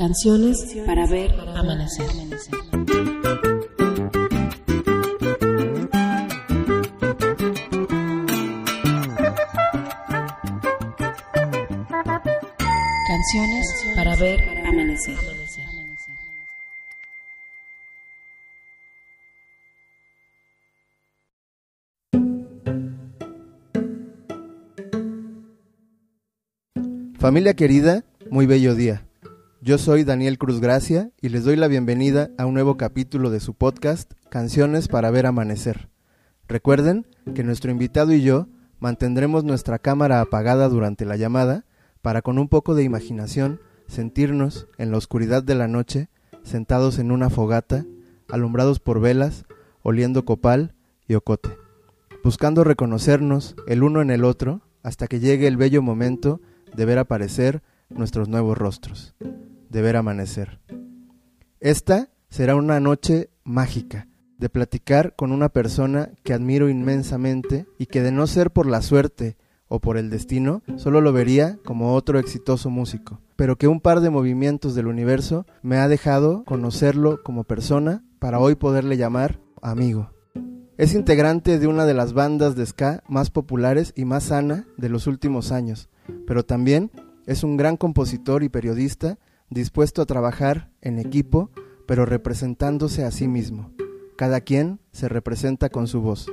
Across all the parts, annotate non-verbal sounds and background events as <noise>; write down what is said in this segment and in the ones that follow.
Canciones para ver amanecer. Canciones para ver amanecer. Familia querida, muy bello día. Yo soy Daniel Cruz Gracia y les doy la bienvenida a un nuevo capítulo de su podcast Canciones para ver amanecer. Recuerden que nuestro invitado y yo mantendremos nuestra cámara apagada durante la llamada para con un poco de imaginación sentirnos en la oscuridad de la noche sentados en una fogata, alumbrados por velas, oliendo copal y ocote, buscando reconocernos el uno en el otro hasta que llegue el bello momento de ver aparecer nuestros nuevos rostros, de ver amanecer. Esta será una noche mágica, de platicar con una persona que admiro inmensamente y que de no ser por la suerte o por el destino, solo lo vería como otro exitoso músico, pero que un par de movimientos del universo me ha dejado conocerlo como persona para hoy poderle llamar amigo. Es integrante de una de las bandas de ska más populares y más sana de los últimos años, pero también es un gran compositor y periodista dispuesto a trabajar en equipo, pero representándose a sí mismo. Cada quien se representa con su voz.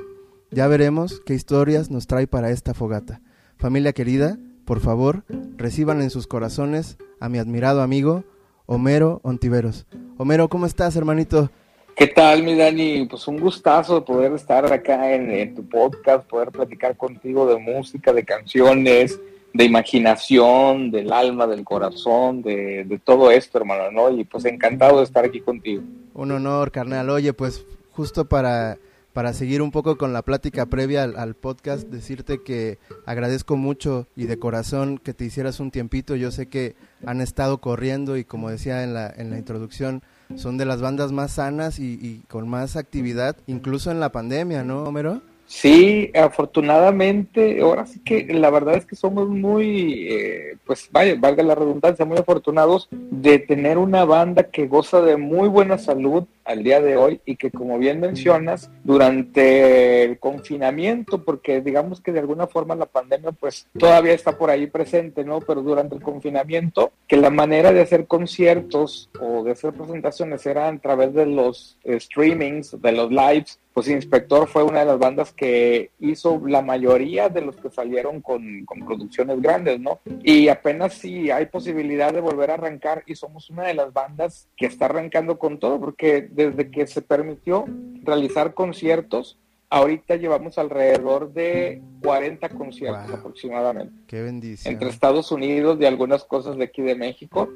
Ya veremos qué historias nos trae para esta fogata. Familia querida, por favor, reciban en sus corazones a mi admirado amigo Homero Ontiveros. Homero, ¿cómo estás, hermanito? ¿Qué tal, mi Dani? Pues un gustazo poder estar acá en, en tu podcast, poder platicar contigo de música, de canciones, de imaginación, del alma, del corazón, de, todo esto, hermano, ¿no? Y pues encantado de estar aquí contigo. Un honor, carnal. Oye, pues justo para, para seguir un poco con la plática previa al, al, podcast, decirte que agradezco mucho y de corazón que te hicieras un tiempito. Yo sé que han estado corriendo y como decía en la, en la introducción, son de las bandas más sanas y, y con más actividad, incluso en la pandemia, ¿no, Homero? Sí, afortunadamente, ahora sí que la verdad es que somos muy, eh, pues vaya, valga la redundancia, muy afortunados de tener una banda que goza de muy buena salud al día de hoy y que como bien mencionas, durante el confinamiento, porque digamos que de alguna forma la pandemia pues todavía está por ahí presente, ¿no? Pero durante el confinamiento, que la manera de hacer conciertos o de hacer presentaciones era a través de los eh, streamings, de los lives, pues Inspector fue una de las bandas que hizo la mayoría de los que salieron con, con, producciones grandes, ¿no? Y apenas si hay posibilidad de volver a arrancar y somos una de las bandas que está arrancando con todo, porque desde que se permitió realizar conciertos, ahorita llevamos alrededor de 40 conciertos wow. aproximadamente. Qué bendición. Entre Estados Unidos y algunas cosas de aquí de México.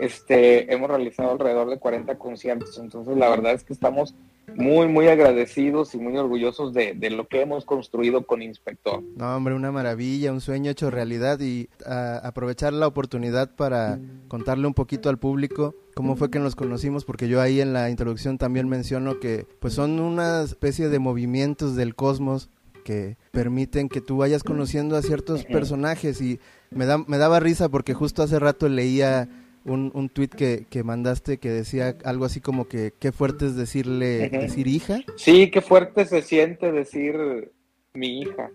Este, hemos realizado alrededor de 40 conciertos, entonces la verdad es que estamos muy, muy agradecidos y muy orgullosos de, de, lo que hemos construido con Inspector. No, hombre, una maravilla, un sueño hecho realidad y aprovechar la oportunidad para contarle un poquito al público cómo fue que nos conocimos, porque yo ahí en la introducción también menciono que pues son una especie de movimientos del cosmos que permiten que tú vayas conociendo a ciertos personajes y me, da, me daba risa porque justo hace rato leía un, un tweet que, que, mandaste que decía algo así como que qué fuerte es decirle, decir hija. Sí, qué fuerte se siente decir mi hija.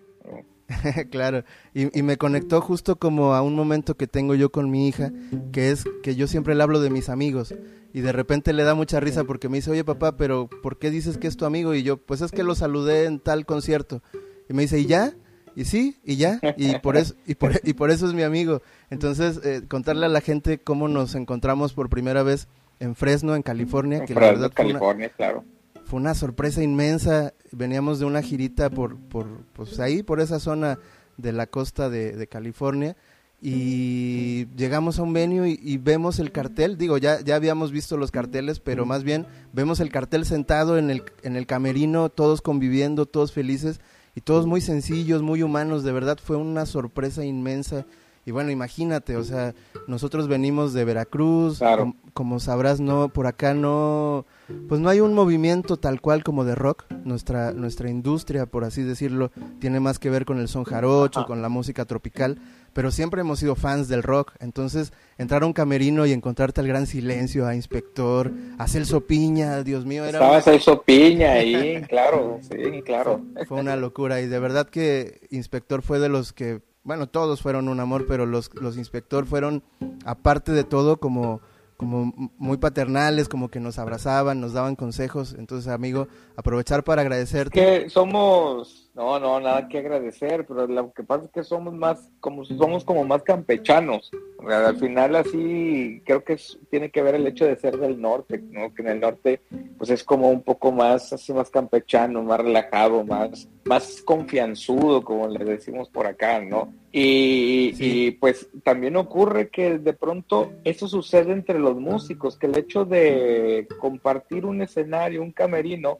<laughs> claro, y, y, me conectó justo como a un momento que tengo yo con mi hija, que es que yo siempre le hablo de mis amigos y de repente le da mucha risa porque me dice, oye papá, pero ¿por qué dices que es tu amigo? Y yo, pues es que lo saludé en tal concierto. Y me dice, ¿y ya? Y sí, y ya, y por eso, y por, y por eso es mi amigo. Entonces, eh, contarle a la gente cómo nos encontramos por primera vez en Fresno, en California, que la verdad California, fue una, claro. fue una sorpresa inmensa. Veníamos de una girita por, por pues ahí, por esa zona de la costa de, de California, y llegamos a un venue y, y, vemos el cartel, digo, ya, ya habíamos visto los carteles, pero más bien vemos el cartel sentado en el, en el camerino, todos conviviendo, todos felices, y todos muy sencillos, muy humanos, de verdad fue una sorpresa inmensa. Y bueno, imagínate, o sea, nosotros venimos de Veracruz, claro. com, como sabrás, no, por acá no, pues no hay un movimiento tal cual como de rock. Nuestra, nuestra industria, por así decirlo, tiene más que ver con el son jarocho, con la música tropical, pero siempre hemos sido fans del rock. Entonces, entrar a un camerino y encontrarte al gran silencio, a Inspector, a Celso Piña, Dios mío, era... Estaba Celso Piña <laughs> ahí, claro, sí, claro. Fue una locura y de verdad que Inspector fue de los que bueno, todos fueron un amor, pero los, los inspector fueron, aparte de todo, como, como muy paternales, como que nos abrazaban, nos daban consejos. Entonces, amigo, aprovechar para agradecerte. Que somos, no, no, nada que agradecer, pero lo que pasa es que somos más, como somos como más campechanos. Al final así, creo que tiene que ver el hecho de ser del norte, ¿no? Que en el norte, pues es como un poco más, así más campechano, más relajado, más, más confianzudo, como le decimos por acá, ¿no? Y, y, pues también ocurre que de pronto eso sucede entre los músicos, que el hecho de compartir un escenario, un camerino,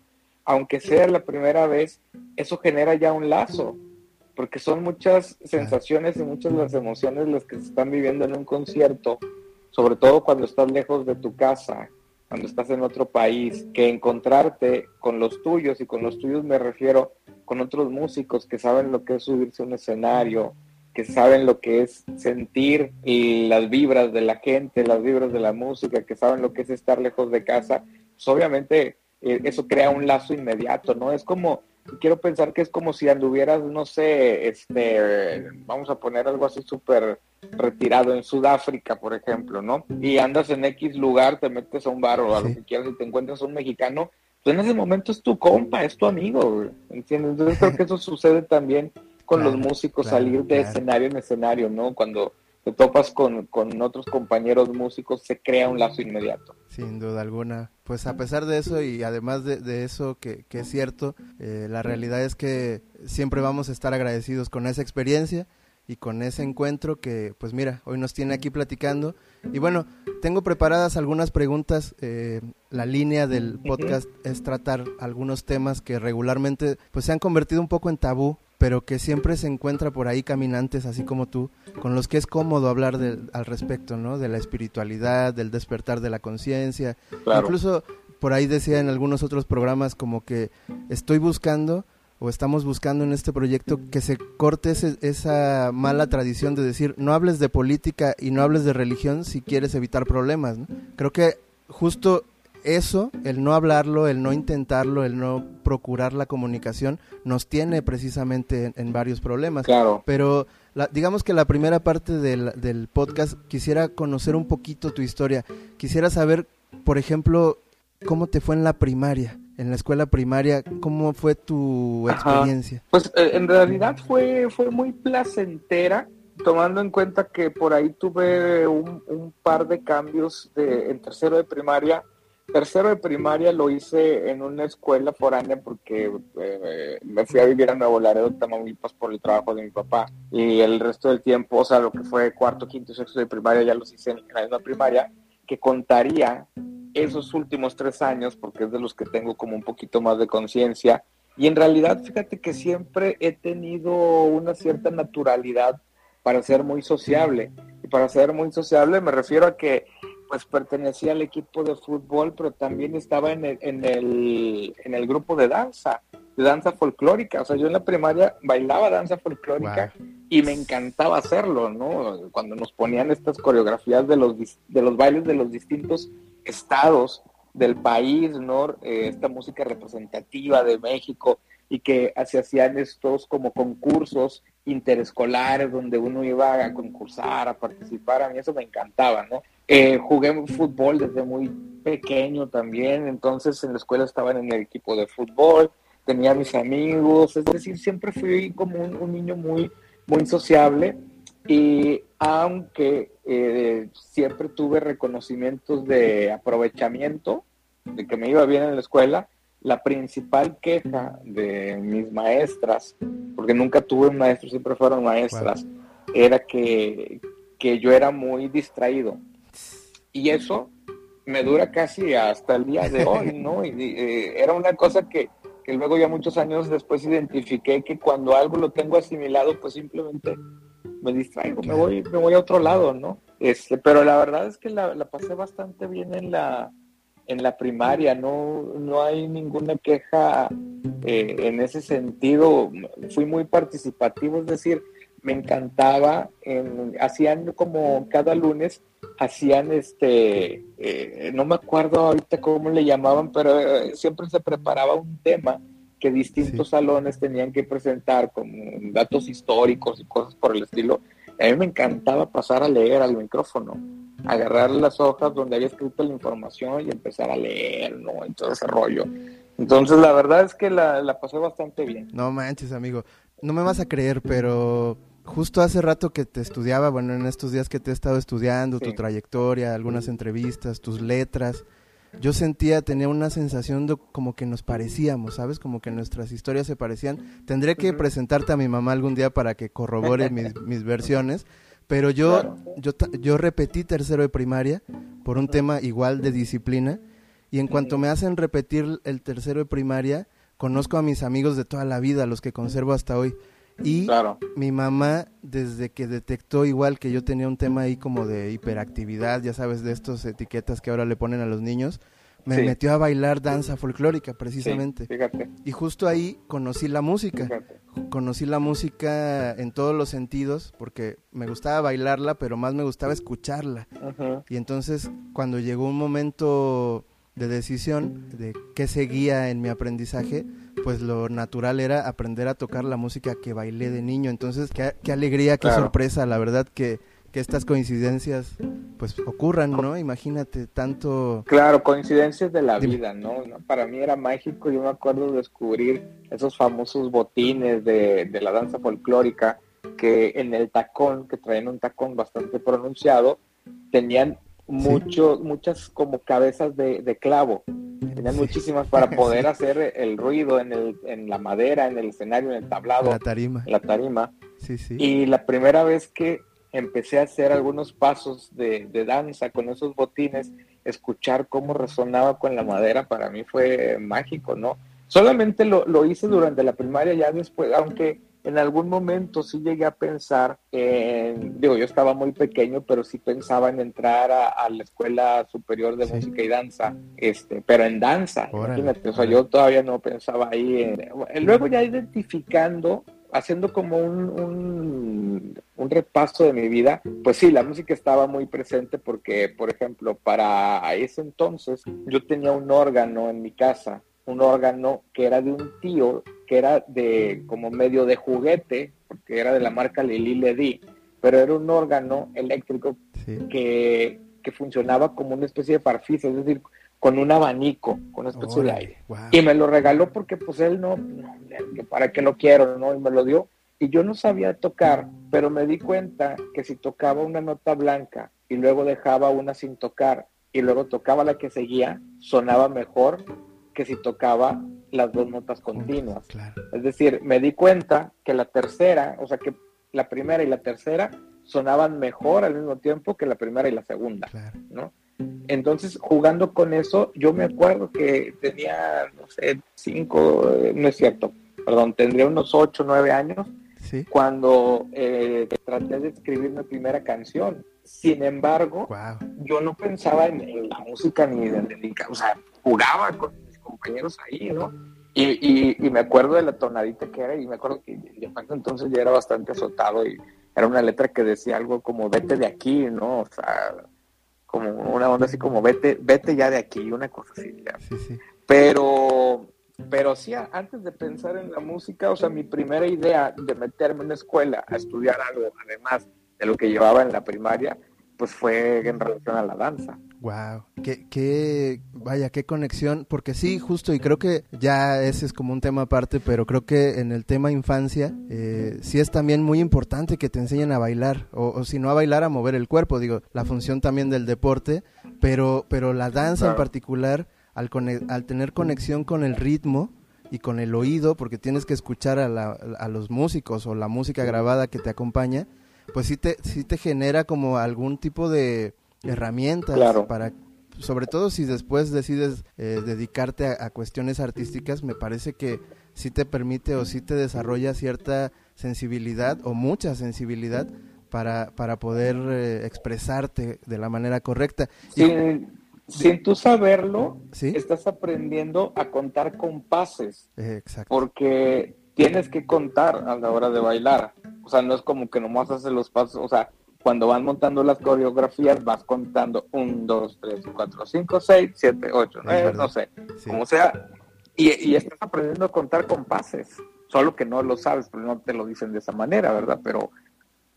aunque sea la primera vez, eso genera ya un lazo, porque son muchas sensaciones y muchas las emociones las que se están viviendo en un concierto, sobre todo cuando estás lejos de tu casa, cuando estás en otro país, que encontrarte con los tuyos, y con los tuyos me refiero con otros músicos que saben lo que es subirse a un escenario, que saben lo que es sentir las vibras de la gente, las vibras de la música, que saben lo que es estar lejos de casa, pues obviamente eh, eso crea un lazo inmediato, ¿no? Es como, quiero pensar que es como si anduvieras, no sé, este, vamos a poner algo así súper retirado en Sudáfrica, por ejemplo, ¿no? Y andas en X lugar, te metes a un bar o a lo que quieras y te encuentras un mexicano, pues en ese momento es tu compa, es tu amigo, ¿entiendes? Entonces creo que eso sucede también con los músicos, salir de escenario en escenario, ¿no? Cuando te topas con, con, otros compañeros músicos, se crea un lazo inmediato. Sin duda alguna. Pues a pesar de eso y además de, de eso que, que, es cierto, eh, la realidad es que siempre vamos a estar agradecidos con esa experiencia y con ese encuentro que, pues mira, hoy nos tiene aquí platicando. Y bueno, tengo preparadas algunas preguntas. Eh, la línea del podcast es tratar algunos temas que regularmente pues se han convertido un poco en tabú pero que siempre se encuentra por ahí caminantes, así como tú, con los que es cómodo hablar de, al respecto, ¿no? De la espiritualidad, del despertar de la conciencia. Incluso por ahí decía en algunos otros programas como que estoy buscando o estamos buscando en este proyecto que se corte esa mala tradición de decir no hables de política y no hables de religión si quieres evitar problemas. ¿no? Creo que justo eso, el no hablarlo, el no intentarlo, el no procurar la comunicación, nos tiene precisamente en, varios problemas. Claro. Pero digamos que la primera parte del, del, podcast quisiera conocer un poquito tu historia. Quisiera saber, por ejemplo, cómo te fue en la primaria, en la escuela primaria, cómo fue tu experiencia. Pues eh, en realidad fue, fue muy placentera tomando en cuenta que por ahí tuve un, un par de cambios de, en tercero de primaria tercero de primaria lo hice en una escuela foránea porque eh, me fui a vivir a Nuevo Laredo, Tamaulipas, por el trabajo de mi papá. Y el resto del tiempo, o sea, lo que fue cuarto, quinto y sexto de primaria, ya los hice en la misma primaria, que contaría esos últimos tres años, porque es de los que tengo como un poquito más de conciencia. Y en realidad, fíjate que siempre he tenido una cierta naturalidad para ser muy sociable. Y para ser muy sociable me refiero a que pues pertenecía al equipo de fútbol, pero también estaba en el, en el, en el grupo de danza, de danza folclórica. O sea, yo en la primaria bailaba danza folclórica y me encantaba hacerlo, ¿no? Cuando nos ponían estas coreografías de los, de los bailes de los distintos estados del país, ¿no? Eh, esta música representativa de México y que se hacían estos como concursos interescolares donde uno iba a concursar, a participar, a mí eso me encantaba, ¿no? Eh, jugué fútbol desde muy pequeño también, entonces en la escuela estaba en el equipo de fútbol, tenía mis amigos, es decir, siempre fui como un, niño muy, muy sociable y aunque eh, siempre tuve reconocimientos de aprovechamiento, de que me iba bien en la escuela, la principal queja de mis maestras, porque nunca tuve un maestro, siempre fueron maestras, era que, que yo era muy distraído. Y eso me dura casi hasta el día de <laughs> hoy, ¿no? Y, eh, era una cosa que, que, luego ya muchos años después identifiqué que cuando algo lo tengo asimilado, pues simplemente me distraigo, me voy, me voy a otro lado, ¿no? Este, pero la verdad es que la, la pasé bastante bien en la, en la primaria, no, no hay ninguna queja eh, en ese sentido. Fui muy participativo, es decir, me encantaba, hacían como cada lunes, hacían este, eh, no me acuerdo ahorita cómo le llamaban, pero eh, siempre se preparaba un tema que distintos salones tenían que presentar con datos históricos y cosas por el estilo. A mí me encantaba pasar a leer al micrófono, agarrar las hojas donde había escrito la información y empezar a leer, ¿no? En todo ese rollo. Entonces, la verdad es que la, la pasé bastante bien. No manches, amigo. No me vas a creer, pero justo hace rato que te estudiaba, bueno, en estos días que te he estado estudiando, tu trayectoria, algunas entrevistas, tus letras, yo sentía, tenía una sensación de como que nos parecíamos, ¿sabes? Como que nuestras historias se parecían. Tendré que presentarte a mi mamá algún día para que corrobore mis, versiones, pero yo, yo, yo repetí tercero de primaria por un tema igual de disciplina. Y en cuanto me hacen repetir el tercero de primaria, conozco a mis amigos de toda la vida, los que conservo hasta hoy. Y mi mamá, desde que detectó igual que yo tenía un tema ahí como de hiperactividad, ya sabes, de estas etiquetas que ahora le ponen a los niños, me metió a bailar danza folclórica precisamente. Y justo ahí conocí la música. Conocí la música en todos los sentidos porque me gustaba bailarla, pero más me gustaba escucharla. Y entonces cuando llegó un momento de decisión de qué seguía en mi aprendizaje, pues lo natural era aprender a tocar la música que bailé de niño. Entonces, qué, qué alegría, qué sorpresa, la verdad que, que estas coincidencias pues ocurran, ¿no? Imagínate tanto... Claro, coincidencias de la vida, ¿no? Para mí era mágico, yo me acuerdo de descubrir esos famosos botines de, de la danza folclórica que en el tacón, que traían un tacón bastante pronunciado, tenían mucho, muchas como cabezas de, de clavo. Tenían muchísimas para <laughs> poder hacer el ruido en, el, en la madera, en el escenario, en el tablado. La tarima. La tarima. Sí, sí. Y la primera vez que empecé a hacer algunos pasos de, de danza con esos botines, escuchar cómo resonaba con la madera para mí fue mágico, ¿no? Solamente lo, lo hice durante la primaria, ya después, aunque en algún momento sí llegué a pensar en, digo, yo estaba muy pequeño, pero sí pensaba en entrar a, la Escuela Superior de Música y Danza, este, pero en danza, imagínate, o sea, yo todavía no pensaba ahí. En, luego ya identificando, haciendo como un, un, un, repaso de mi vida, pues sí, la música estaba muy presente porque, por ejemplo, para ese entonces yo tenía un órgano en mi casa un órgano que era de un tío, que era de como medio de juguete, porque era de la marca Lili Ledi, pero era un órgano eléctrico que, que, funcionaba como una especie de parfis, es decir, con un abanico, con una especie de aire. Y me lo regaló porque pues él no, para qué lo quiero, ¿no? Y me lo dio. Y yo no sabía tocar, pero me di cuenta que si tocaba una nota blanca y luego dejaba una sin tocar y luego tocaba la que seguía, sonaba mejor que si tocaba las dos notas continuas. Es decir, me di cuenta que la tercera, o sea, que la primera y la tercera sonaban mejor al mismo tiempo que la primera y la segunda, ¿no? Entonces, jugando con eso, yo me acuerdo que tenía, no sé, cinco, eh, no es cierto, perdón, tendría unos ocho, nueve años, cuando eh, traté de escribir mi primera canción. Sin embargo, yo no pensaba en, la música ni en, en, o sea, jugaba con compañeros ahí, ¿no? Y, y, me acuerdo de la tonadita que era y me acuerdo que entonces ya era bastante azotado y era una letra que decía algo como vete de aquí, ¿no? O sea, como una onda así como vete, vete ya de aquí, una cosa así. Sí, sí. Pero, pero sí, antes de pensar en la música, o sea, mi primera idea de meterme en una escuela a estudiar algo, además de lo que llevaba en la primaria, pues fue en relación a la danza. Wow, qué, qué, vaya, qué conexión, porque sí, justo, y creo que ya ese es como un tema aparte, pero creo que en el tema infancia eh, sí es también muy importante que te enseñen a bailar, o, si no a bailar, a mover el cuerpo, digo, la función también del deporte, pero, pero la danza en particular, al, al tener conexión con el ritmo, y con el oído, porque tienes que escuchar a, la, a los músicos o la música grabada que te acompaña, pues sí te, sí te genera como algún tipo de herramientas para sobre todo si después decides eh, dedicarte a, cuestiones artísticas, me parece que sí te permite o sí te desarrolla cierta sensibilidad o mucha sensibilidad para, para poder eh, expresarte de la manera correcta. Sí, sin tú saberlo, ¿Sí? estás aprendiendo a contar compases, Exacto. porque tienes que contar a la hora de bailar. O sea, no es como que nomás haces los pasos, o sea, cuando van montando las coreografías vas contando 1, 2, 3, 4, 5, 6, 7, 8, Es 9, verdad. no sé, Sí. como sea. Y, y estás aprendiendo a contar compases, solo que no lo sabes, pero no te lo dicen de esa manera, ¿verdad? Pero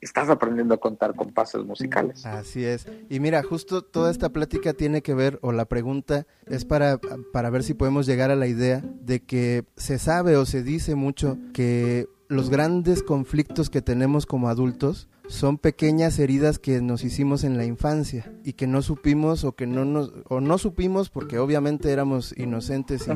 estás aprendiendo a contar compases musicales. Así es. Y mira, justo toda esta plática tiene que ver, o la pregunta es para, para ver si podemos llegar a la idea de que se sabe o se dice mucho que los grandes conflictos que tenemos como adultos son pequeñas heridas que nos hicimos en la infancia y que no supimos o que no nos o no supimos porque obviamente éramos inocentes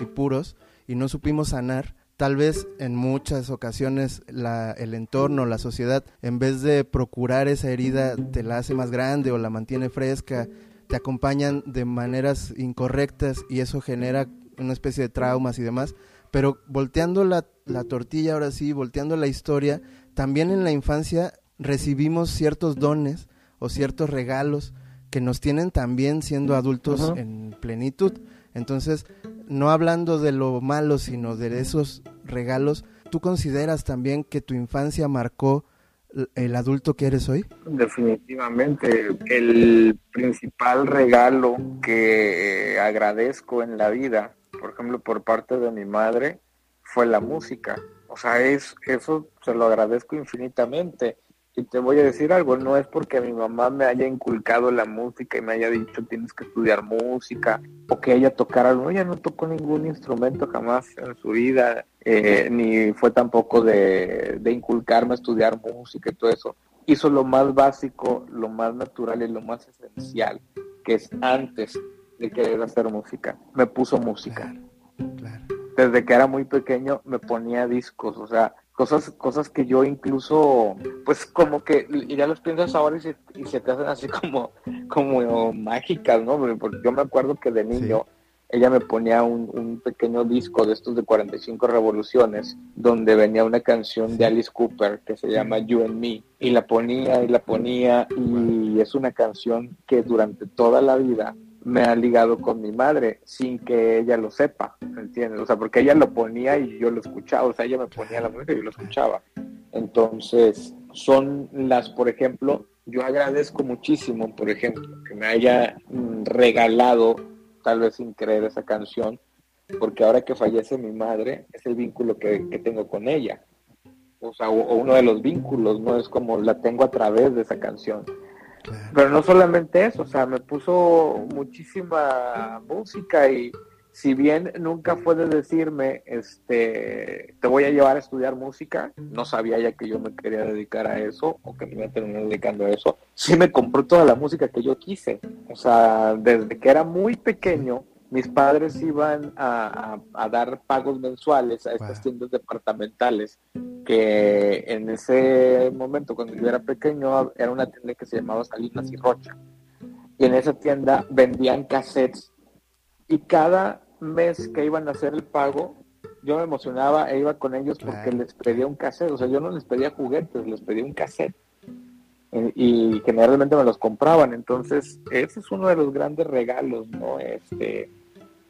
y, puros y no supimos sanar tal vez en muchas ocasiones la, el entorno, la sociedad, en vez de procurar esa herida, te la hace más grande o la mantiene fresca, te acompañan de maneras incorrectas y eso genera una especie de traumas y demás. Pero volteando la, la tortilla ahora sí, volteando la historia, también en la infancia recibimos ciertos dones o ciertos regalos que nos tienen también siendo adultos en plenitud. Entonces, no hablando de lo malo, sino de esos regalos, ¿tú consideras también que tu infancia marcó el adulto que eres hoy? Definitivamente, el principal regalo que eh, agradezco en la vida, por ejemplo, por parte de mi madre, fue la música. O sea, es, eso se lo agradezco infinitamente. Y te voy a decir algo, no es porque mi mamá me haya inculcado la música y me haya dicho tienes que estudiar música o que ella tocara algo. Ella no tocó ningún instrumento jamás en su vida, eh, ni fue tampoco de, de inculcarme a estudiar música y todo eso hizo lo más básico, lo más natural y lo más esencial, que es antes de querer hacer música. Me puso música. Claro, claro. Desde que era muy pequeño me ponía discos, o sea, cosas, cosas que yo incluso, pues como que, y ya las piensas ahora y se, y se te hacen así como, como mágicas, ¿no? Porque yo me acuerdo que de niño ella me ponía un, un pequeño disco de estos de 45 revoluciones, donde venía una canción de Alice Cooper que se llama You and Me, y la ponía y la ponía, y es una canción que durante toda la vida me ha ligado con mi madre sin que ella lo sepa, ¿entiendes? O sea, porque ella lo ponía y yo lo escuchaba, o sea, ella me ponía la música y yo lo escuchaba. Entonces, son las, por ejemplo, yo agradezco muchísimo, por ejemplo, que me haya mm, regalado, tal vez sin creer, esa canción, porque ahora que fallece mi madre, es el vínculo que, que tengo con ella. O sea, o, o uno de los vínculos, ¿no? Es como la tengo a través de esa canción. Pero no solamente eso, o sea, me puso muchísima música y si bien nunca fue de decirme, este, te voy a llevar a estudiar música, no sabía ya que yo me quería dedicar a eso o que me iba a terminar dedicando a eso, sí me compró toda la música que yo quise. O sea, desde que era muy pequeño, mis padres iban a, a- a dar pagos mensuales a estas Wow. tiendas departamentales que en ese momento cuando yo era pequeño era una tienda que se llamaba Salinas y Rocha. Y en esa tienda vendían cassettes. Y cada mes que iban a hacer el pago yo me emocionaba e iba con ellos porque les pedía un cassette, o sea, yo no les pedía juguetes, les pedía un cassette. Eh, y generalmente me los compraban, entonces ese es uno de los grandes regalos, ¿no? Este,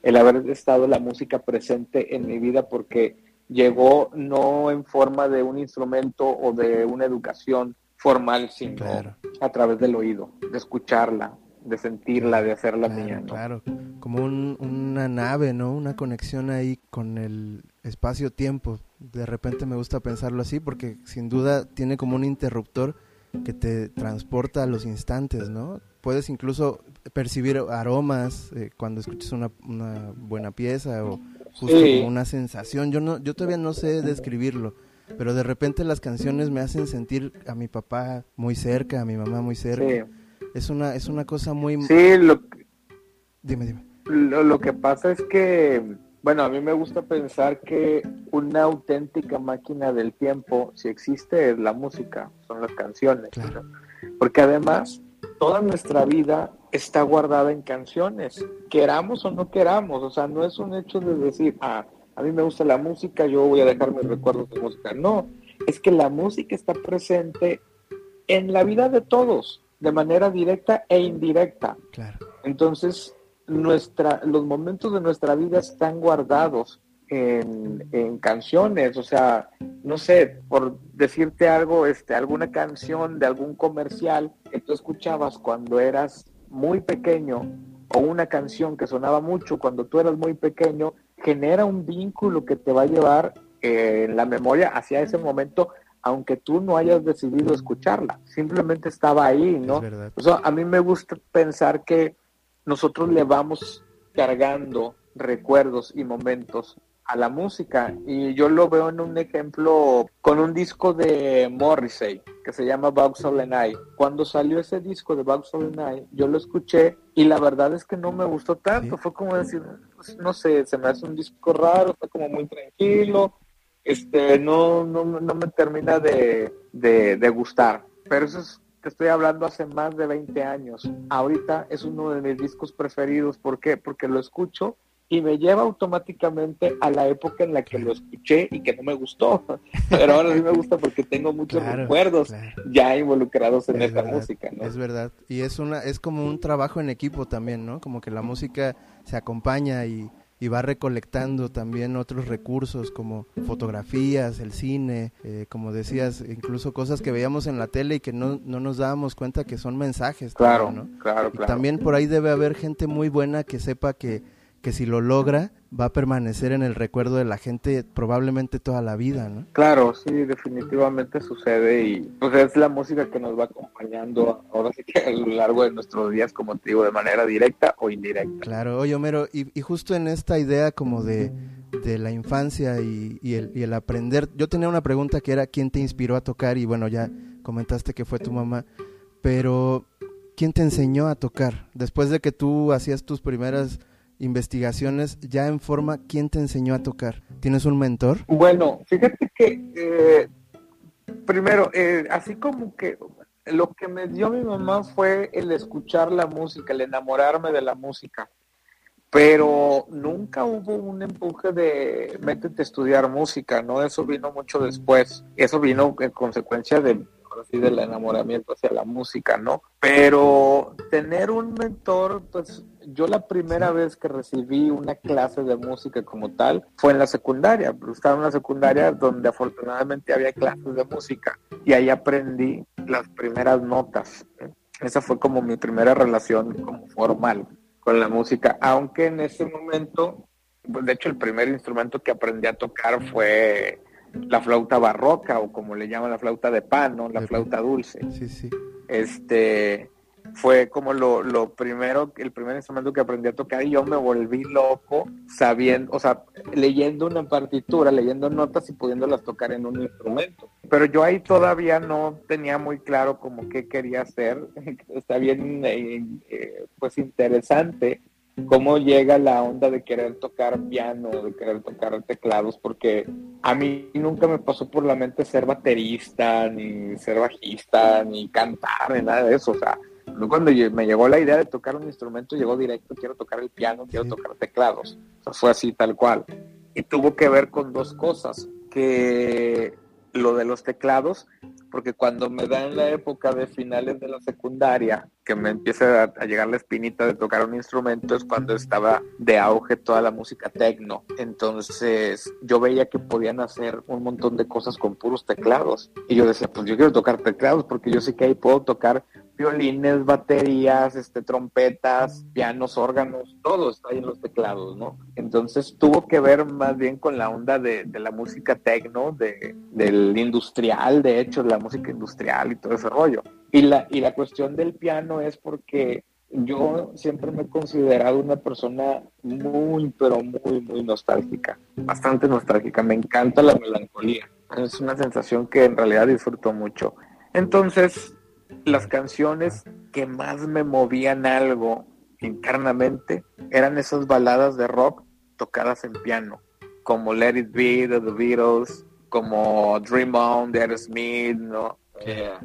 el haber estado la música presente en mi vida porque llegó no en forma de un instrumento o de una educación formal, sino Claro. a través del oído, de escucharla, de sentirla, de hacerla Claro, mía, ¿no? claro. Como un- una nave, ¿no? Una conexión ahí con el espacio-tiempo. De repente me gusta pensarlo así porque sin duda tiene como un interruptor que te transporta a los instantes, ¿no? Puedes incluso percibir aromas eh, cuando escuchas una, una buena pieza o justo Sí. como una sensación. Yo no, yo todavía no sé describirlo, pero de repente las canciones me hacen sentir a mi papá muy cerca, a mi mamá muy cerca. Sí, Es una, es una cosa muy... sí lo, Dime, dime. Lo, lo que pasa es que, bueno, a mí me gusta pensar que una auténtica máquina del tiempo, si existe, es la música, son las canciones. Claro. ¿no? Porque además, toda nuestra vida está guardada en canciones, queramos o no queramos. O sea, no es un hecho de decir, ah, a mí me gusta la música, yo voy a dejar mis recuerdos de música. No, es que la música está presente en la vida de todos, de manera directa e indirecta. Claro. Entonces, nuestra, los momentos de nuestra vida están guardados en, en, canciones, o sea, no sé, por decirte algo, este, alguna canción de algún comercial que tú escuchabas cuando eras muy pequeño o una canción que sonaba mucho cuando tú eras muy pequeño, genera un vínculo que te va a llevar eh, en la memoria hacia ese momento, aunque tú no hayas decidido escucharla, simplemente estaba ahí, ¿no? O sea, a mí me gusta pensar que nosotros le vamos cargando recuerdos y momentos a la música y yo lo veo en un ejemplo con un disco de Morrissey que se llama Vauxhall and I. Cuando salió ese disco de Vauxhall and I, yo lo escuché y la verdad es que no me gustó tanto, fue como decir, pues, no sé, se me hace un disco raro, está como muy tranquilo, este, no, no, no me termina de, de, de gustar, pero eso es te estoy hablando hace más de 20 años. Ahorita es uno de mis discos preferidos. ¿Por qué? Porque lo escucho y me lleva automáticamente a la época en la que lo escuché y que no me gustó. <laughs> Pero ahora sí me gusta porque tengo muchos recuerdos ya involucrados en esta música. ¿no? Es verdad. Y es, una, es como un trabajo en equipo también, ¿no? Como que la música se acompaña y y va recolectando también otros recursos como fotografías, el cine, eh, como decías, incluso cosas que veíamos en la tele y que no, no nos dábamos cuenta que son mensajes. Claro, ¿no? claro, claro. también por ahí debe haber gente muy buena que sepa que, que si lo logra va a permanecer en el recuerdo de la gente probablemente toda la vida, ¿no? Claro, sí, definitivamente sucede y pues es la música que nos va acompañando ahora sí que a lo largo de nuestros días, como te digo, de manera directa o indirecta. Claro, oye Homero, y, y justo en esta idea como de, de la infancia y, y, el, y el aprender, yo tenía una pregunta que era ¿quién te inspiró a tocar? Y bueno, ya comentaste que fue tu mamá, pero ¿quién te enseñó a tocar? Después de que tú hacías tus primeras investigaciones ya en forma, ¿quién te enseñó a tocar? ¿Tienes un mentor? Bueno, fíjate que eh, primero, eh, así como que lo que me dio mi mamá fue el escuchar la música, el enamorarme de la música, pero nunca hubo un empuje de métete a estudiar música, ¿no? Eso vino mucho después, eso vino en consecuencia de así del enamoramiento hacia la música, ¿no? Pero tener un mentor, pues yo la primera vez que recibí una clase de música como tal fue en la secundaria. Estaba en una secundaria donde afortunadamente había clases de música y ahí aprendí las primeras notas. Esa fue como mi primera relación como formal con la música, aunque en ese momento, pues de hecho el primer instrumento que aprendí a tocar fue la flauta barroca o como le llaman la flauta de pan, ¿no? La flauta dulce. Sí, sí. Este fue como lo, lo primero, el primer instrumento que aprendí a tocar y yo me volví loco sabiendo, o sea, leyendo una partitura, leyendo notas y pudiéndolas tocar en un instrumento. Pero yo ahí todavía no tenía muy claro como qué quería hacer. <laughs> Está bien, eh, eh, pues interesante cómo llega la onda de querer tocar piano, de querer tocar teclados, porque a mí nunca me pasó por la mente ser baterista, ni ser bajista, ni cantar, ni nada de eso. O sea, cuando me llegó la idea de tocar un instrumento, llegó directo, quiero tocar el piano, quiero tocar teclados. O sea, fue así tal cual. Y tuvo que ver con dos cosas, que lo de los teclados porque cuando me da en la época de finales de la secundaria, que me empieza a, llegar la espinita de tocar un instrumento, es cuando estaba de auge toda la música techno. Entonces yo veía que podían hacer un montón de cosas con puros teclados. Y yo decía, pues yo quiero tocar teclados porque yo sé que ahí puedo tocar violines, baterías, este, trompetas, pianos, órganos, todo está ahí en los teclados, ¿no? Entonces tuvo que ver más bien con la onda de, de la música techno, de, del industrial, de hecho, la música industrial y todo ese rollo. Y la, y la cuestión del piano es porque yo siempre me he considerado una persona muy, pero muy, muy nostálgica, bastante nostálgica. Me encanta la melancolía. Es una sensación que en realidad disfruto mucho. Entonces, las canciones que más me movían algo internamente eran esas baladas de rock tocadas en piano, como Let It Be de The Beatles, como Dream On de Aerosmith, ¿no?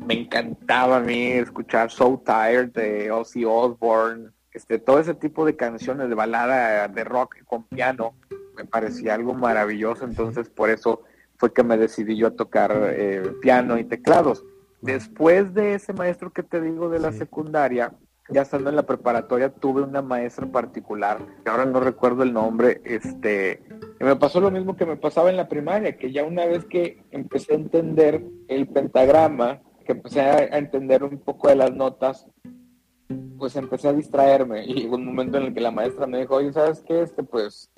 Me encantaba a mí escuchar So Tired de Ozzy Osbourne, este, todo ese tipo de canciones de balada de rock con piano, me parecía algo maravilloso, entonces por eso fue que me decidí yo a tocar eh, piano y teclados. Después de ese maestro que te digo de la secundaria, ya estando en la preparatoria, tuve una maestra particular, que ahora no recuerdo el nombre, este, y me pasó lo mismo que me pasaba en la primaria, que ya una vez que empecé a entender el pentagrama, que empecé a entender un poco de las notas, pues empecé a distraerme y hubo un momento en el que la maestra me dijo, oye, ¿sabes qué? Este, pues,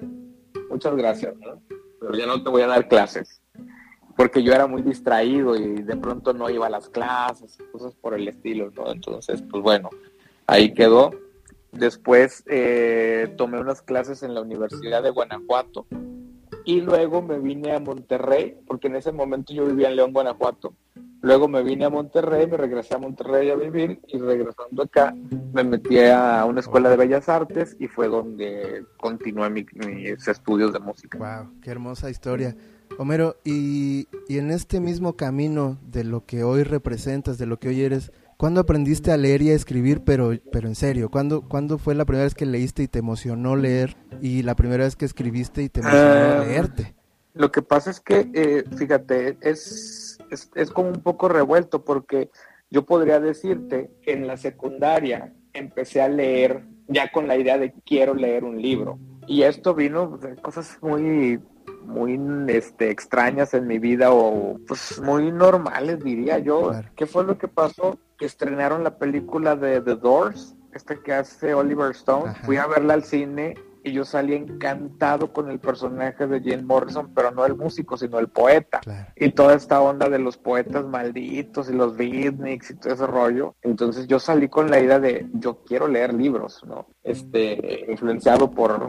muchas gracias, ¿no? Pero ya no te voy a dar clases. Porque yo era muy distraído y de pronto no iba a las clases, cosas por el estilo, ¿no? Entonces, pues bueno, ahí quedó. Después eh, tomé unas clases en la Universidad de Guanajuato y luego me vine a Monterrey, porque en ese momento yo vivía en León, Guanajuato. Luego me vine a Monterrey, me regresé a Monterrey a vivir y regresando acá me metí a una escuela de bellas artes y fue donde continué mis estudios de música. Wow, qué hermosa historia. Homero, y, y en este mismo camino de lo que hoy representas, de lo que hoy eres, ¿cuándo aprendiste a leer y a escribir, pero, pero en serio? ¿Cuándo, ¿Cuándo fue la primera vez que leíste y te emocionó leer y la primera vez que escribiste y te emocionó Ah, leerte? Lo que pasa es que, eh, fíjate, es, es, es como un poco revuelto porque yo podría decirte que en la secundaria empecé a leer ya con la idea de quiero leer un libro. Y esto vino de cosas muy, muy este, extrañas en mi vida o pues muy normales, diría yo. Claro. ¿Qué fue lo que pasó? Que estrenaron la película de The Doors, esta que hace Oliver Stone. Ajá. Fui a verla al cine y yo salí encantado con el personaje de Jim Morrison, pero no el músico, sino el poeta. Claro. Y toda esta onda de los poetas malditos y los beatniks y todo ese rollo. Entonces yo salí con la idea de yo quiero leer libros, ¿no? Este, influenciado por,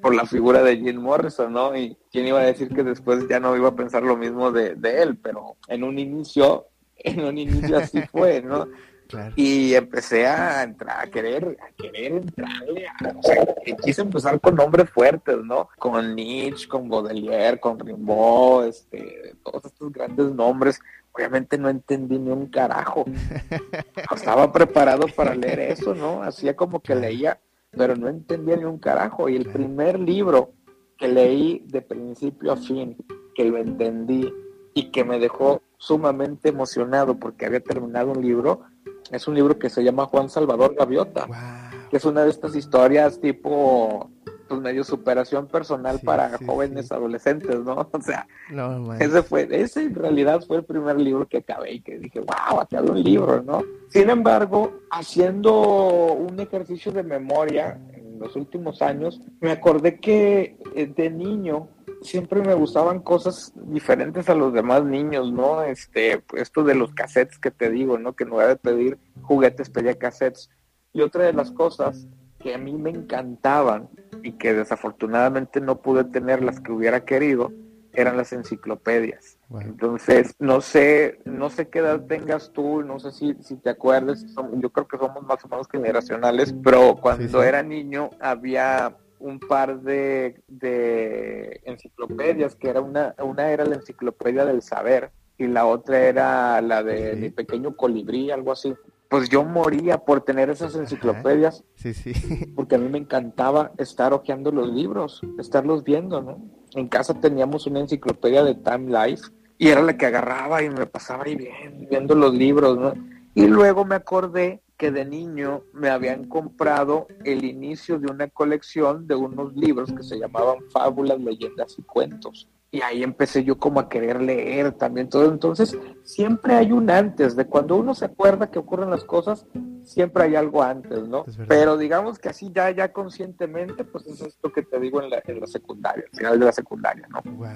por la figura de Jim Morrison, ¿no? Y quién iba a decir que después ya no iba a pensar lo mismo de, de él, pero en un inicio, en un inicio así fue, ¿no? <laughs> Claro. Y empecé a entrar, a querer, a querer entrarle, a, o sea, que quise empezar con nombres fuertes, ¿no? Con Nietzsche, con Baudelaire, con Rimbaud, este, todos estos grandes nombres. Obviamente no entendí ni un carajo. <laughs> Estaba preparado para leer eso, ¿no? Hacía como que leía, pero no entendía ni un carajo. Y el primer libro que leí de principio a fin, que lo entendí y que me dejó sumamente emocionado porque había terminado un libro, es un libro que se llama Juan Salvador Gaviota, Wow. que es una de estas historias tipo, pues medio superación personal Sí, para sí, jóvenes sí. adolescentes, ¿no? <laughs> O sea, No, ese fue, ese en realidad fue el primer libro que acabé y que dije, wow, acabé un libro, ¿no? Sin embargo, haciendo un ejercicio de memoria en los últimos años, me acordé que eh, de niño siempre me gustaban cosas diferentes a los demás niños, ¿no? Este, esto de los cassettes que te digo, ¿no? Que en lugar de pedir juguetes pedía cassettes. Y otra de las cosas que a mí me encantaban y que desafortunadamente no pude tener las que hubiera querido eran las enciclopedias. Entonces, no sé, no sé qué edad tengas tú, no sé si, si te acuerdas, yo creo que somos más o menos generacionales, pero cuando sí. era niño había un par de, de enciclopedias, que era una, una era la enciclopedia del saber y la otra era la de Sí. mi pequeño colibrí, algo así. Pues yo moría por tener esas enciclopedias Sí, sí. porque a mí me encantaba estar hojeando los libros, estarlos viendo, ¿no? En casa teníamos una enciclopedia de Time Life y era la que agarraba y me pasaba ahí bien, viendo los libros, ¿no? Y luego me acordé que de niño me habían comprado el inicio de una colección de unos libros que se llamaban Fábulas, Leyendas y Cuentos. Y ahí empecé yo como a querer leer también todo. Entonces, siempre hay un antes, de cuando uno se acuerda que ocurren las cosas, siempre hay algo antes, ¿no? Pero digamos que así ya, ya conscientemente, pues es esto que te digo en la, en la secundaria, al final de la secundaria, ¿no? Wow.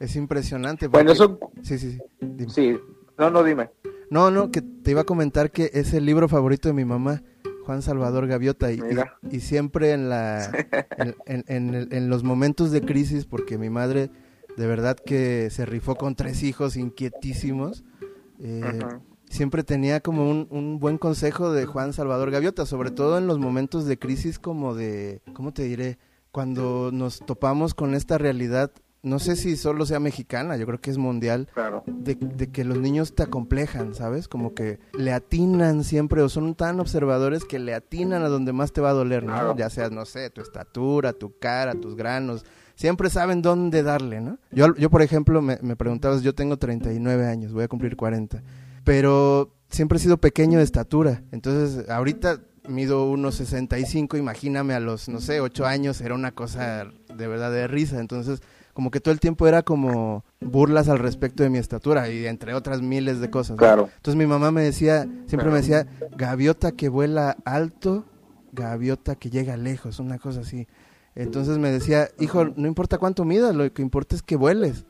Es impresionante. Bueno, eso, Sí, sí, sí. Dime. sí, no, no, dime. No, no, que te iba a comentar que es el libro favorito de mi mamá, Juan Salvador Gaviota, y, y, y siempre en, la, <laughs> en, en- en en los momentos de crisis, porque mi madre de verdad que se rifó con tres hijos inquietísimos, eh, siempre tenía como un, un buen consejo de Juan Salvador Gaviota, sobre todo en los momentos de crisis como de, ¿cómo te diré? Cuando nos topamos con esta realidad, no sé si solo sea mexicana, yo creo que es mundial, Claro. de, de que los niños te acomplejan, ¿sabes? Como que le atinan siempre o son tan observadores que le atinan a donde más te va a doler, ¿no? Claro. Ya sea, no sé, tu estatura, tu cara, tus granos. Siempre saben dónde darle, ¿no? Yo, yo por ejemplo, me, me preguntabas, yo tengo 39 años, voy a cumplir 40, pero siempre he sido pequeño de estatura. Entonces, ahorita mido 1.65, imagíname a los, no sé, 8 años, era una cosa de verdad de risa. Entonces, como que todo el tiempo era como burlas al respecto de mi estatura y entre otras miles de cosas. Claro. Entonces mi mamá me decía, siempre me decía, gaviota que vuela alto, gaviota que llega lejos, una cosa así. Entonces me decía, hijo, no importa cuánto midas, lo que importa es que vueles.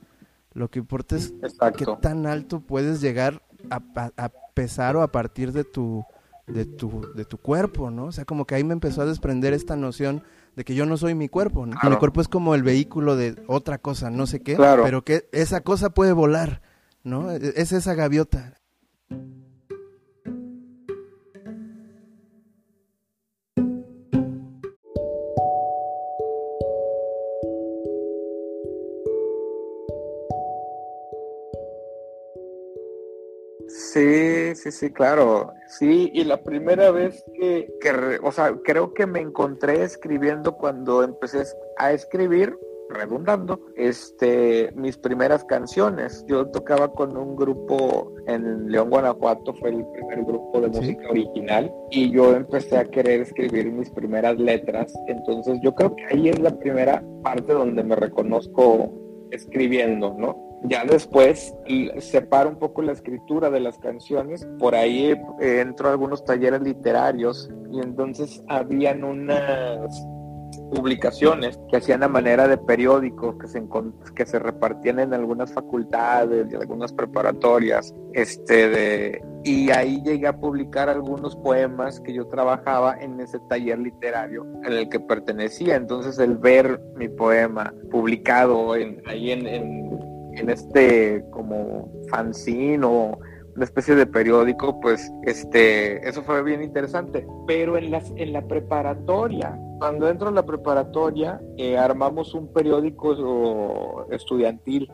Lo que importa es qué tan alto puedes llegar a, a, pesar o a partir de tu, de, tu, de tu cuerpo, ¿no? O sea, como que ahí me empezó a desprender esta noción de que yo no soy mi cuerpo, ¿no? Mi cuerpo es como el vehículo de otra cosa, no sé qué, pero que esa cosa puede volar, ¿no? Es esa gaviota. Sí, sí, sí, claro. Sí, y la primera vez que, o sea, creo que me encontré escribiendo cuando empecé a escribir, redundando, este, mis primeras canciones. Yo tocaba con un grupo en León, Guanajuato, fue el primer grupo de música original, y yo empecé a querer escribir mis primeras letras. Entonces, yo creo que ahí es la primera parte donde me reconozco escribiendo, ¿no? Ya después separo un poco la escritura de las canciones, por ahí eh, entro a algunos talleres literarios y entonces habían unas publicaciones que hacían a manera de periódico que se, que se repartían en algunas facultades y algunas preparatorias este de, y ahí llegué a publicar algunos poemas que yo trabajaba en ese taller literario en el que pertenecía. Entonces el ver mi poema publicado en, ahí en en este como fanzine o una especie de periódico, pues este, eso fue bien interesante. Pero en, las, en la preparatoria, cuando entro a la preparatoria, eh, armamos un periódico estudiantil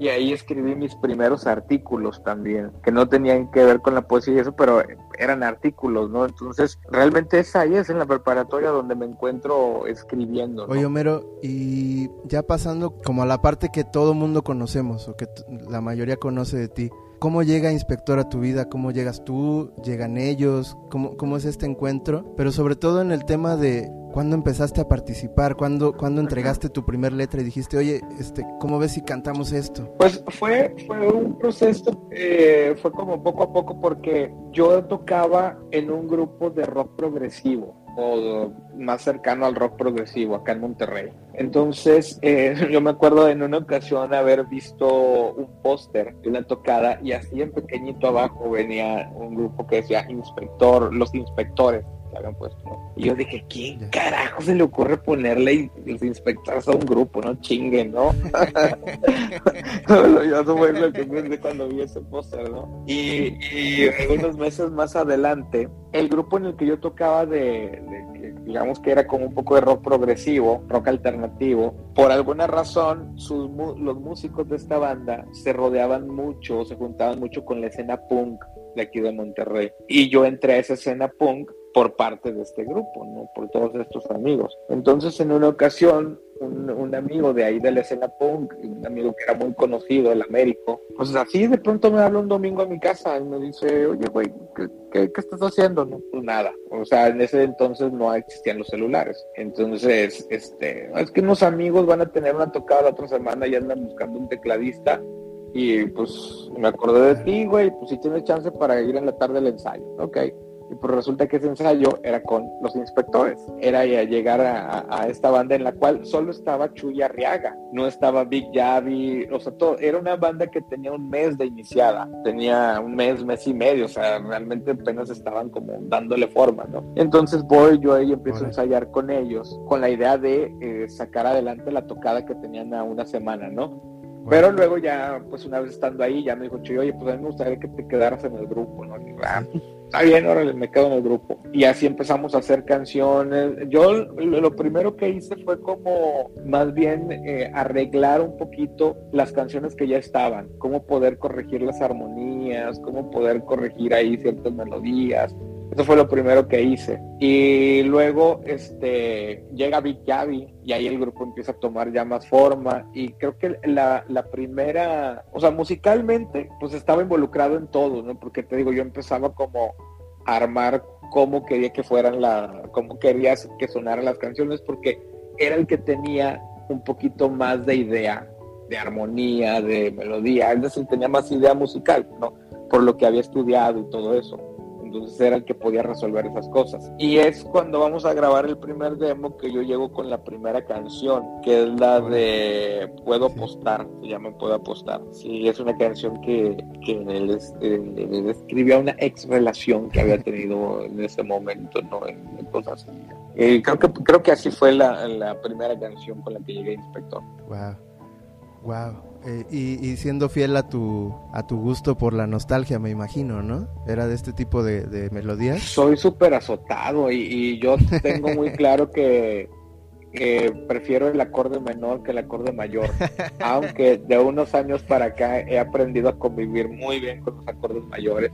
y ahí escribí mis primeros artículos también, que no tenían que ver con la poesía y eso, pero eran artículos, ¿no? Entonces, realmente es ahí, es en la preparatoria donde me encuentro escribiendo. Oye, Homero, y ya pasando como a la parte que todo mundo conocemos, o que la mayoría conoce de ti, ¿Cómo llega Inspector a tu vida? ¿Cómo llegas tú? ¿Llegan ellos? ¿Cómo, cómo es este encuentro? Pero sobre todo en el tema de cuándo empezaste a participar, cuándo, cuándo entregaste tu primer letra y dijiste, oye, este, ¿cómo ves si cantamos esto? Pues fue, fue un proceso, eh, fue como poco a poco porque yo tocaba en un grupo de rock progresivo o más cercano al rock progresivo acá en Monterrey. Entonces, eh, <laughs> yo me acuerdo en una ocasión haber visto un póster de una tocada y así en pequeñito abajo venía un grupo que decía Inspector, los inspectores habían puesto. Y yo dije, ¿quién carajo se le ocurre ponerle los inspectores a un grupo? No chinguen, ¿no? yo fue lo que pensé cuando vi ese póster, ¿no? Y, y, algunos meses más adelante, el grupo en el que yo tocaba de, digamos que era como un poco de rock progresivo, rock alternativo, por alguna razón sus, los músicos de esta banda se rodeaban mucho, se juntaban mucho con la escena punk de aquí de Monterrey. Y yo entré a esa escena punk por parte de este grupo, ¿no? Por todos estos amigos. Entonces, en una ocasión, un, amigo de ahí de la escena punk, un amigo que era muy conocido, el Américo, pues así de pronto me habla un domingo a mi casa y me dice, oye, güey, ¿qué, estás haciendo? No, pues nada. O sea, en ese entonces no existían los celulares. Entonces, este, es que unos amigos van a tener una tocada la otra semana y andan buscando un tecladista. Y pues me acordé de ti, güey, pues si tienes chance para ir en la tarde al ensayo. Ok y pues resulta que ese ensayo era con los inspectores. Era llegar a, esta banda en la cual solo estaba Chuy Arriaga, no estaba Big Javi, o sea, todo, era una banda que tenía un mes de iniciada, tenía un mes, mes y medio, o sea, realmente apenas estaban como dándole forma, ¿no? Entonces voy yo ahí empiezo a ensayar con ellos, con la idea de eh, sacar adelante la tocada que tenían a una semana, ¿no? Pero luego ya, pues una vez estando ahí, ya me dijo Chuy, oye, pues a mí me gustaría que te quedaras en el grupo, ¿no? Ah, está bien, órale, me quedo en el grupo. Y así empezamos a hacer canciones. Yo lo primero que hice fue como más bien eh, arreglar un poquito las canciones que ya estaban, cómo poder corregir las armonías, cómo poder corregir ahí ciertas melodías, eso fue lo primero que hice. Y luego este, llega Big Javi y ahí el grupo empieza a tomar ya más forma. Y creo que la, la primera, o sea, musicalmente, pues estaba involucrado en todo, ¿no? Porque te digo, yo empezaba como a armar cómo quería que fueran la, cómo quería que sonaran las canciones, porque era el que tenía un poquito más de idea, de armonía, de melodía, es decir, tenía más idea musical, ¿no? Por lo que había estudiado y todo eso entonces era el que podía resolver esas cosas. Y es cuando vamos a grabar el primer demo que yo llego con la primera canción, que es la de Puedo apostar, se llama Puedo apostar. Sí, es una canción que, que él, este, una ex relación que había tenido <laughs> en ese momento, ¿no? En, cosas eh, creo, que, creo que así fue la, la primera canción con la que llegué, Inspector. Wow. Wow. Eh, y, siendo fiel a tu, a tu gusto por la nostalgia, me imagino, ¿no? ¿Era de este tipo de, melodías? Soy súper azotado y, yo tengo muy <laughs> claro que, prefiero el acorde menor que el acorde mayor. Aunque de unos años para acá he aprendido a convivir muy bien con los acordes mayores.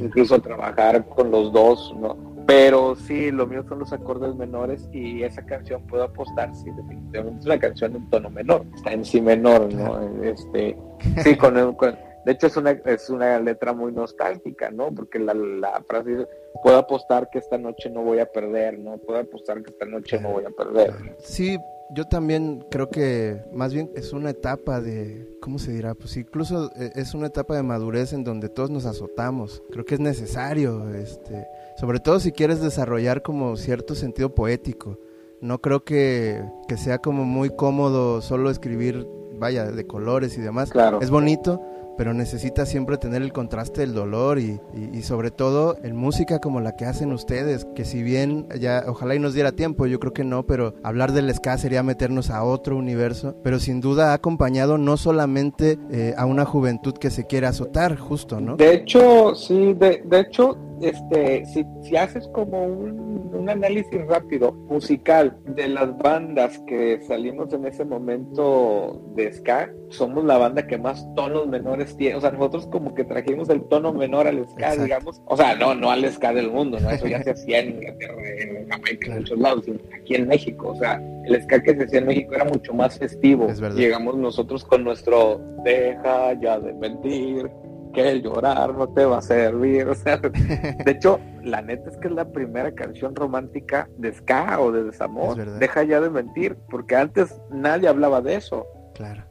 Incluso trabajar con los dos, ¿no? Pero sí, lo mío son los acordes menores y esa canción puedo apostar, sí, definitivamente es una canción en tono menor, está en sí menor, ¿no? Este, sí, con, de hecho es una, es una letra muy nostálgica, ¿no? Porque la, la frase dice, puedo apostar que esta noche no voy a perder, ¿no? Puedo apostar que esta noche no voy a perder. Sí, yo también creo que más bien es una etapa de, ¿cómo se dirá? Pues incluso eh, es una etapa de madurez en donde todos nos azotamos. Creo que es necesario, este, sobre todo si quieres desarrollar como cierto sentido poético. No creo que, que sea como muy cómodo solo escribir, vaya, de colores y demás. Claro. Es bonito, pero necesita siempre tener el contraste del dolor y, sobre todo en música como la que hacen ustedes, que si bien ya ojalá y nos diera tiempo, yo creo que no, pero hablar del ska sería meternos a otro universo, pero sin duda ha acompañado no solamente eh, a una juventud que se quiere azotar, justo, ¿no? De hecho, sí, de, de hecho, este, si, si haces como un, un, análisis rápido musical de las bandas que salimos en ese momento de ska, somos la banda que más tonos menores O sea, nosotros como que trajimos el tono menor al ska, digamos. O sea, no, no al ska del mundo, ¿no? Eso ya se hacía en Inglaterra, en Jamaica, en muchos lados, aquí en México. O sea, el ska que se hacía en México era mucho más festivo. Llegamos nosotros con nuestro deja ya de mentir que el llorar no te va a servir. <laughs> O sea, de hecho, la neta es que es la primera canción romántica de ska o de desamor. Deja ya de mentir, porque antes nadie hablaba de eso. Claro.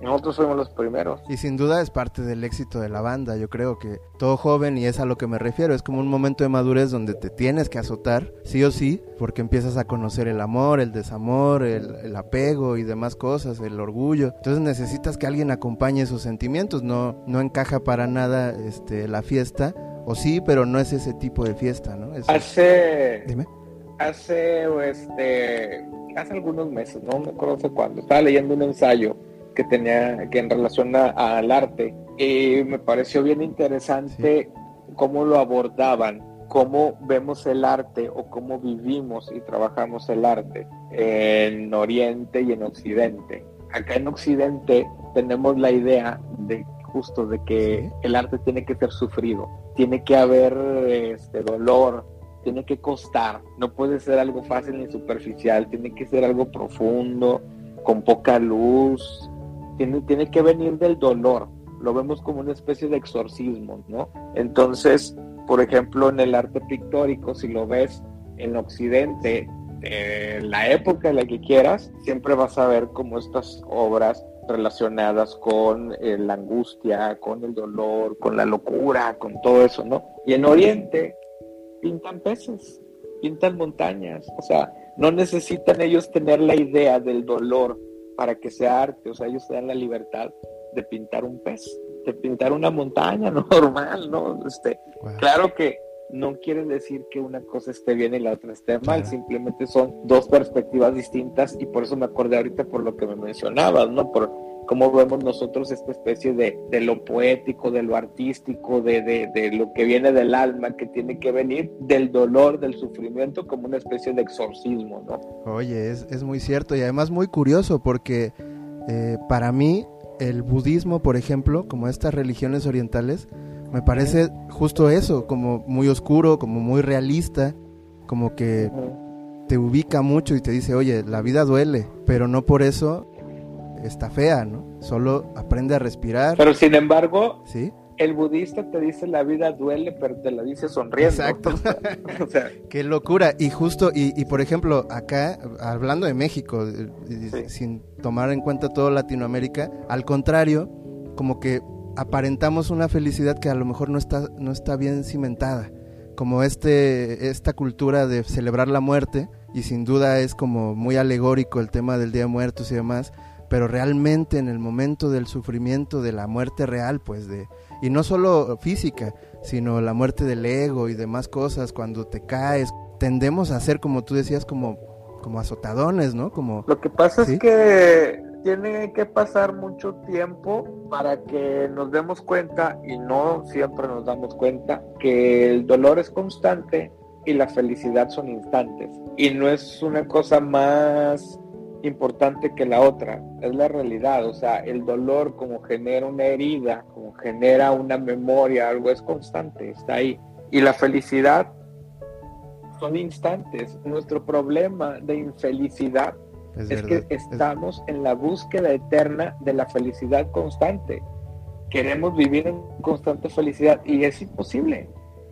Nosotros fuimos los primeros. Y sin duda es parte del éxito de la banda. Yo creo que todo joven, y es a lo que me refiero, es como un momento de madurez donde te tienes que azotar, sí o sí, porque empiezas a conocer el amor, el desamor, el, apego y demás cosas, el orgullo. Entonces necesitas que alguien acompañe esos sentimientos. No, no encaja para nada este, la fiesta, o sí, pero no es ese tipo de fiesta, ¿no? Hace. Dime. Hace, este, hace algunos meses, no me acuerdo cuándo, estaba leyendo un ensayo que tenía que en relación al arte. Y me pareció bien interesante cómo lo abordaban, cómo vemos el arte o cómo vivimos y trabajamos el arte en Oriente y en Occidente. Acá en Occidente tenemos la idea de justo de que el arte tiene que ser sufrido, tiene que haber este dolor, tiene que costar, no puede ser algo fácil ni superficial, tiene que ser algo profundo, con poca luz, tiene, que venir del dolor, lo vemos como una especie de exorcismo, ¿no? Entonces, por ejemplo, en el arte pictórico, si lo ves en Occidente, en la época en la que quieras, siempre vas a ver como estas obras relacionadas con eh, la angustia, con el dolor, con la locura, con todo eso, ¿no? Y en Oriente pintan peces, pintan montañas, o sea, no necesitan ellos tener la idea del dolor para que sea arte, o sea, ellos te dan la libertad de pintar un pez, de pintar una montaña <laughs> normal, ¿no? Este, Claro que no quiere decir que una cosa esté bien y la otra esté mal, simplemente son dos perspectivas distintas y por eso me acordé ahorita por lo que me mencionabas, ¿no? Por cómo vemos nosotros esta especie de, de lo poético, de lo artístico, de, de, de, lo que viene del alma, que tiene que venir del dolor, del sufrimiento, como una especie de exorcismo, ¿no? Oye, es, es muy cierto y además muy curioso porque eh, para mí el budismo, por ejemplo, como estas religiones orientales, me parece justo eso, como muy oscuro, como muy realista, como que te ubica mucho y te dice, oye, la vida duele, pero no por eso está fea, ¿no? Solo aprende a respirar. Pero sin embargo, ¿Sí? el budista te dice la vida duele, pero te la dice sonriendo. Exacto. <laughs> o sea, <laughs> Qué locura. Y justo, y, y por ejemplo, acá, hablando de México, eh, Sí. sin tomar en cuenta todo Latinoamérica, al contrario, como que aparentamos una felicidad que a lo mejor no está, no está bien cimentada. Como este, esta cultura de celebrar la muerte, y sin duda es como muy alegórico el tema del Día de Muertos y demás, pero realmente en el momento del sufrimiento, de la muerte real, pues de, y no solo física, sino la muerte del ego y demás cosas, cuando te caes, tendemos a ser, como tú decías, como, como azotadones, ¿no? Como, Lo que pasa Sí. es que tiene que pasar mucho tiempo para que nos demos cuenta, y no siempre nos damos cuenta, que el dolor es constante y la felicidad son instantes. Y no es una cosa más importante que la otra, es la realidad. O sea, el dolor como genera una herida, como genera una memoria, algo es constante, está ahí. Y la felicidad son instantes. Nuestro problema de infelicidad es, que estamos en la búsqueda eterna de la felicidad constante. Queremos vivir en constante felicidad y es imposible.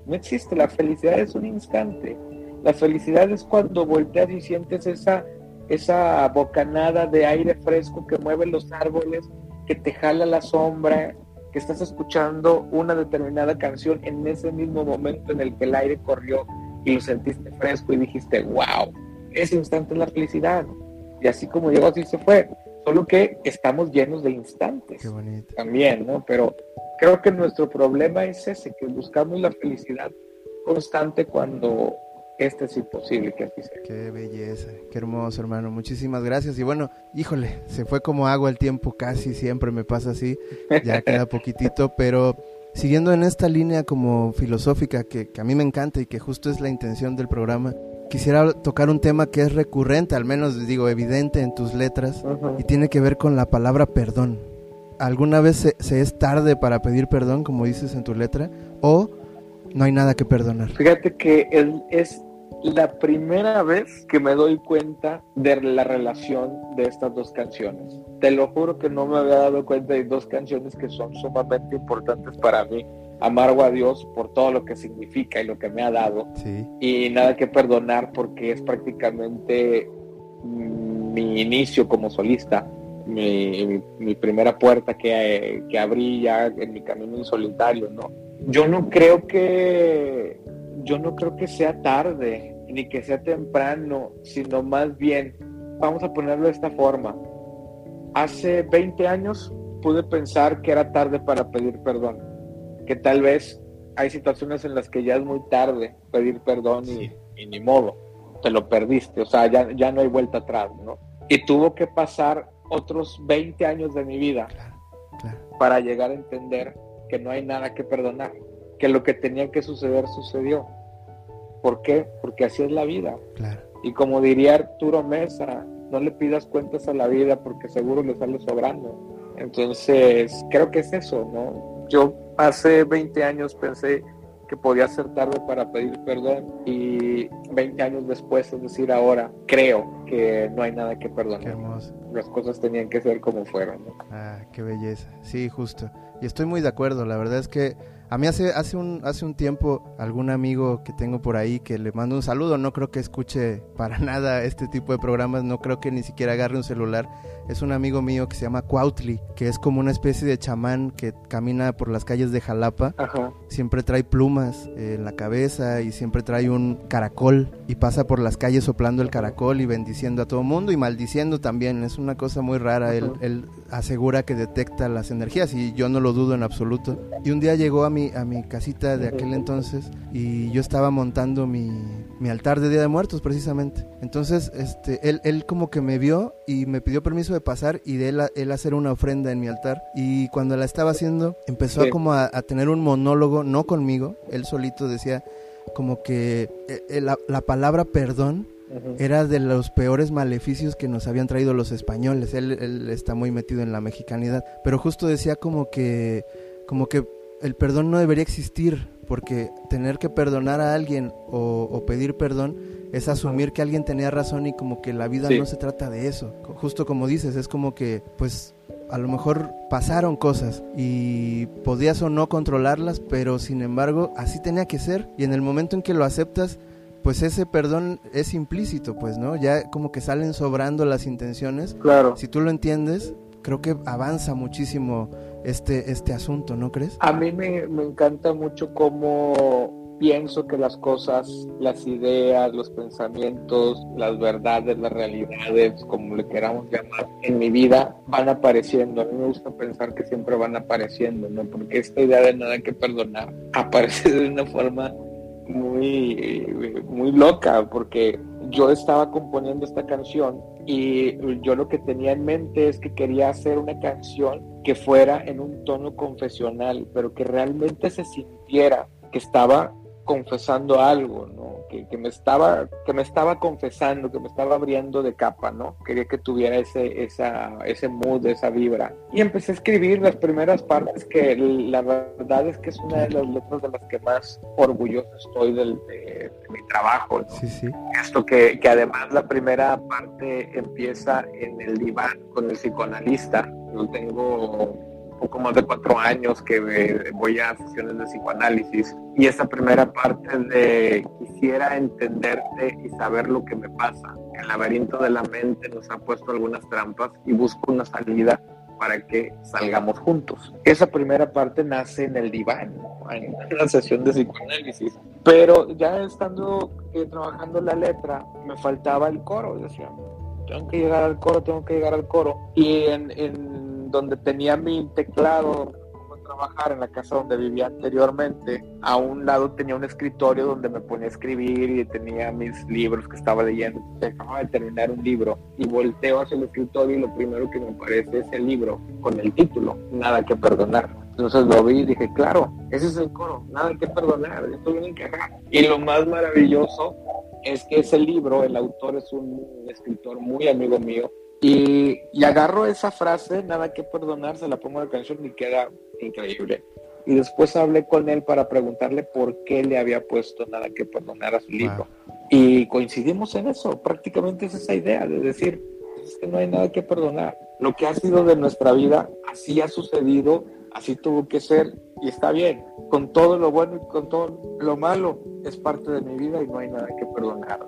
No existe. La felicidad es un instante. La felicidad es cuando volteas y sientes esa, esa bocanada de aire fresco que mueve los árboles, que te jala la sombra, que estás escuchando una determinada canción en ese mismo momento en el que el aire corrió y lo sentiste fresco y dijiste, wow, ese instante es la felicidad. Y así como llegó, así se fue. Solo que estamos llenos de instantes Qué bonito. también, ¿no? Pero creo que nuestro problema es ese, que buscamos la felicidad constante cuando este es imposible que así sea. Qué belleza, qué hermoso hermano, muchísimas gracias. Y bueno, híjole, se fue como agua el tiempo, casi siempre me pasa así, ya queda <laughs> poquitito, pero siguiendo en esta línea como filosófica que, que a mí me encanta y que justo es la intención del programa, quisiera tocar un tema que es recurrente, al menos digo evidente en tus letras, Ujú. y tiene que ver con la palabra perdón. ¿Alguna vez se, se es tarde para pedir perdón, como dices en tu letra, o no hay nada que perdonar? Fíjate que el- es la primera vez que me doy cuenta de la relación de estas dos canciones. Te lo juro que no me había dado cuenta de dos canciones que son sumamente importantes para mí. Amargo a Dios por todo lo que significa y lo que me ha dado. Sí, y nada que perdonar porque es prácticamente mm, mi inicio como solista, mi, mi- mi primera puerta que, que abrí ya en mi camino en solitario, ¿no? Yo no creo que yo no creo que sea tarde ni que sea temprano, sino más bien, vamos a ponerlo de esta forma. Hace 20 años pude pensar que era tarde para pedir perdón, que tal vez hay situaciones en las que ya es muy tarde pedir perdón y, ni modo, te lo perdiste, o sea, ya, ya no hay vuelta atrás, ¿no? Y tuvo que pasar otros 20 años de mi vida claro, claro. para llegar a entender que no hay nada que perdonar, que lo que tenía que suceder sucedió. ¿Por qué? Porque así es la vida. Claro. Y como diría Arturo Mesa, no le pidas cuentas a la vida porque seguro le sale sobrando. Entonces, creo que es eso, ¿no? Yo hace 20 años pensé que podía ser tarde para pedir perdón y 20 años después, es decir, ahora, creo que no hay nada que Qué perdonar. hermoso. Las cosas tenían que ser como fueron. ¿no? Ah, qué belleza. Sí, justo. Y estoy muy de acuerdo. La verdad es que a mí hace, hace, un, hace un tiempo algún amigo que tengo por ahí que le mando un saludo. No creo que escuche para <laughs> nada este tipo de programas. No creo que ni siquiera agarre un celular. Es un amigo mío que se llama Cuautli, que es como una especie de chamán que camina por las calles de Jalapa. Ajá. Siempre trae plumas eh, en la cabeza y siempre trae un caracol y pasa por las calles soplando el caracol y bendiciendo a todo mundo y maldiciendo también. Es una cosa muy rara. Él, él asegura que detecta las energías y yo no lo dudo en absoluto. Y un día llegó a mi, a mi casita de aquel entonces y yo estaba montando mi, mi altar de Día de Muertos precisamente. Entonces este, él, él como que me vio y me pidió permiso de pasar y de él, él hacer una ofrenda en mi altar. Y cuando la estaba haciendo empezó a como a, a tener un monólogo, no conmigo, él solito decía como que eh, eh, la, la palabra perdón era de los peores maleficios que nos habían traído los españoles. Él, él está muy metido en la mexicanidad, pero justo decía como que como que el perdón no debería existir porque tener que perdonar a alguien o, o pedir perdón es asumir que alguien tenía razón y como que la vida Sí. no se trata de eso. Justo como dices, es como que pues a lo mejor pasaron cosas y podías o no controlarlas, pero sin embargo así tenía que ser y en el momento en que lo aceptas, pues ese perdón es implícito, pues, ¿no? Ya como que salen sobrando las intenciones. Claro. Si tú lo entiendes, creo que avanza muchísimo este, este asunto, ¿no crees? A mí me, me encanta mucho cómo pienso que las cosas, las ideas, los pensamientos, las verdades, las realidades, como le queramos llamar, en mi vida van apareciendo. A mí me gusta pensar que siempre van apareciendo, ¿no? Porque esta idea de nada que perdonar <laughs> aparece de una forma muy, muy loca, porque yo estaba componiendo esta canción y yo lo que tenía en mente es que quería hacer una canción que fuera en un tono confesional, pero que realmente se sintiera que estaba confesando algo, ¿no? Que, que, me estaba, que me estaba confesando, que me estaba abriendo de capa, ¿no? Quería que tuviera ese, esa, ese mood, esa vibra. Y empecé a escribir las primeras partes que la verdad es que es una de las letras de las que más orgulloso estoy del, de, de mi trabajo. ¿no? Sí, sí. Esto que, que además la primera parte empieza en el diván con el psicoanalista. Yo tengo poco más de cuatro años que voy a sesiones de psicoanálisis y esa primera parte de quisiera entenderte y saber lo que me pasa. El laberinto de la mente nos ha puesto algunas trampas y busco una salida para que salgamos juntos. Esa primera parte nace en el diván, en una sesión de psicoanálisis. Pero ya estando eh, trabajando la letra, me faltaba el coro. Decía, tengo que llegar al coro, tengo que llegar al coro. Y en, en donde tenía mi teclado para trabajar en la casa donde vivía anteriormente, a un lado tenía un escritorio donde me ponía a escribir y tenía mis libros que estaba leyendo. Acababa de terminar un libro y volteo hacia el escritorio y lo primero que me aparece es el libro con el título, Nada que perdonar. Entonces lo vi y dije, claro, ese es el coro, nada que perdonar, esto viene encajado. Y lo más maravilloso es que ese libro, el autor es un escritor muy amigo mío, y, y, agarro esa frase, nada que perdonar, se la pongo en la canción y queda increíble. Y después hablé con él para preguntarle por qué le había puesto nada que perdonar a su libro. Y coincidimos en eso, prácticamente es esa idea de decir, es que no hay nada que perdonar. Lo que ha sido de nuestra vida, así ha sucedido, así tuvo que ser y está bien. Con todo lo bueno y con todo lo malo, es parte de mi vida y no hay nada que perdonar.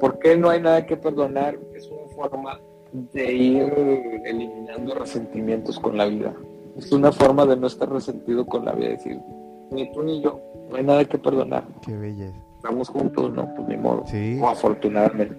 ¿Por qué no hay nada que perdonar? Es una forma de ir eliminando resentimientos con la vida. Es una forma de no estar resentido con la vida, decir, ni tú ni yo, no hay nada que perdonar. Qué belleza. Estamos juntos, no, pues ni modo. Sí. O afortunadamente.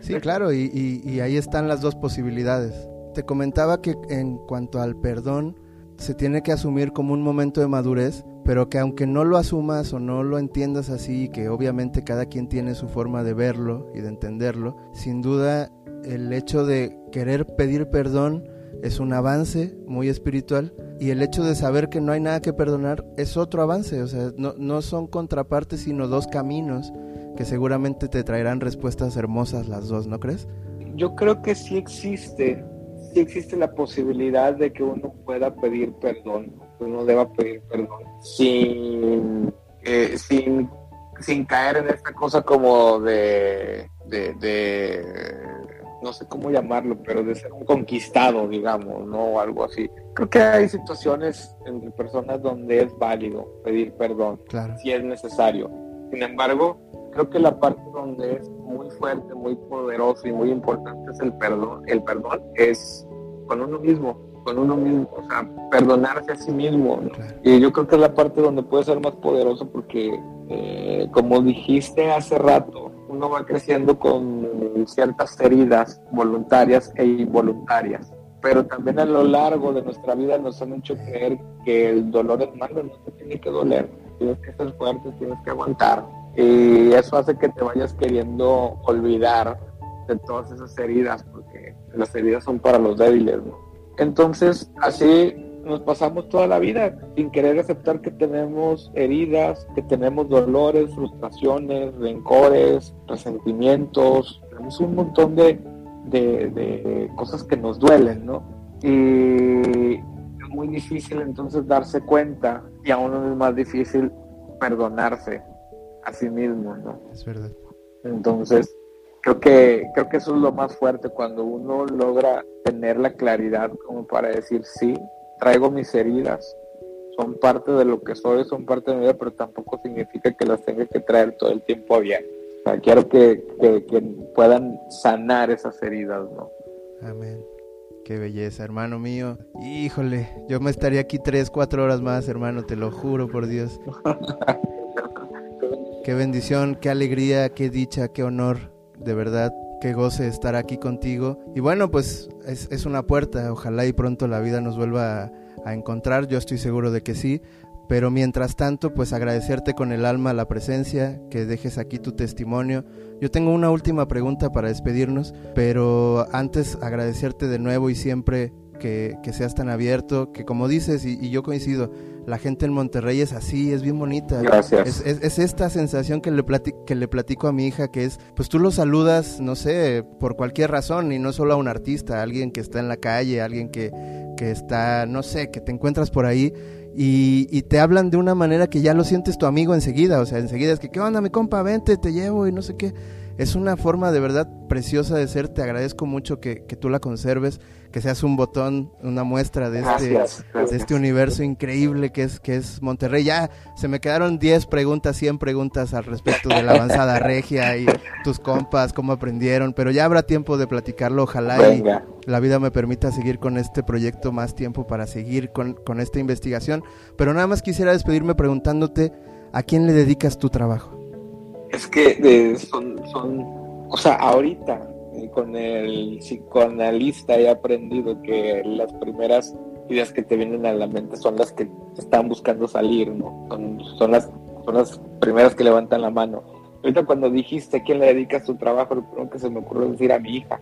Sí, claro, y, y, y ahí están las dos posibilidades. Te comentaba que en cuanto al perdón, se tiene que asumir como un momento de madurez, pero que aunque no lo asumas o no lo entiendas así, que obviamente cada quien tiene su forma de verlo y de entenderlo, sin duda el hecho de querer pedir perdón es un avance muy espiritual y el hecho de saber que no hay nada que perdonar es otro avance, o sea, no, no son contrapartes sino dos caminos que seguramente te traerán respuestas hermosas las dos, ¿no crees? Yo creo que sí existe, sí existe la posibilidad de que uno pueda pedir perdón, que uno deba pedir perdón sin, eh, sin, caer en esta cosa como de, de no sé cómo llamarlo, pero de ser un conquistado, digamos, ¿no? O algo así. Creo que hay situaciones entre personas donde es válido pedir perdón, claro. si es necesario. Sin embargo, creo que la parte donde es muy fuerte, muy poderoso y muy importante es el perdón. El perdón es con uno mismo, con uno mismo, o sea, perdonarse a sí mismo. ¿no? Claro. Y yo creo que es la parte donde puede ser más poderoso porque, eh, como dijiste hace rato, uno va creciendo con ciertas heridas voluntarias e involuntarias. Pero también a lo largo de nuestra vida nos han hecho creer que el dolor es malo, no te tiene que doler. Tienes que ser fuerte, tienes que aguantar. Y eso hace que te vayas queriendo olvidar de todas esas heridas, porque las heridas son para los débiles. ¿no? Entonces, así nos pasamos toda la vida sin querer aceptar que tenemos heridas, que tenemos dolores, frustraciones, rencores, resentimientos, tenemos un montón de, de, de, cosas que nos duelen, ¿no? Y es muy difícil entonces darse cuenta y aún es más difícil perdonarse a sí mismo, ¿no? Es verdad. Entonces, creo que, creo que eso es lo más fuerte cuando uno logra tener la claridad como para decir, sí, traigo mis heridas, son parte de lo que soy, son parte de mi vida, pero tampoco significa que las tenga que traer todo el tiempo bien. O sea, quiero que, que puedan sanar esas heridas, ¿no? Amén. Qué belleza, hermano mío. Híjole, yo me estaría aquí tres, cuatro horas más, hermano, te lo juro por Dios. <laughs> qué bendición, qué alegría, qué dicha, qué honor, de verdad, qué goce estar aquí contigo. Y bueno, pues es, es una puerta, ojalá y pronto la vida nos vuelva a, encontrar, yo estoy seguro de que sí. Pero mientras tanto, pues agradecerte con el alma la presencia, que dejes aquí tu testimonio. Yo tengo una última pregunta para despedirnos, pero antes agradecerte de nuevo y siempre que, seas tan abierto, que como dices, y, yo coincido, la gente en Monterrey es así, es bien bonita. Gracias. Es, esta sensación que le, que le platico a mi hija, que es, pues tú lo saludas, no sé, por cualquier razón, y no solo a un artista, a alguien que está en la calle, alguien que, que está, no sé, que te encuentras por ahí y, te hablan de una manera que ya lo sientes tu amigo enseguida, o sea, enseguida es que, ¿qué onda, mi compa? Vente, te llevo y no sé qué. Es una forma de verdad preciosa de ser, te agradezco mucho que, que tú la conserves que seas un botón, una muestra de este, de este universo increíble que es, que es Monterrey. Ya se me quedaron 10 preguntas, 100 preguntas al respecto de la avanzada <laughs> regia y tus compas, cómo aprendieron, pero ya habrá tiempo de platicarlo, ojalá y la vida me permita seguir con este proyecto más tiempo para seguir con, con esta investigación. Pero nada más quisiera despedirme preguntándote, ¿a quién le dedicas tu trabajo? Es que eh, son, o sea, ahorita con el psicoanalista he aprendido que las primeras ideas que te vienen a la mente son las que están buscando salir, ¿no? Son, las, son las primeras que levantan la mano. Ahorita cuando dijiste a quién le dedicas tu trabajo, lo primero que se me ocurrió decir a mi hija.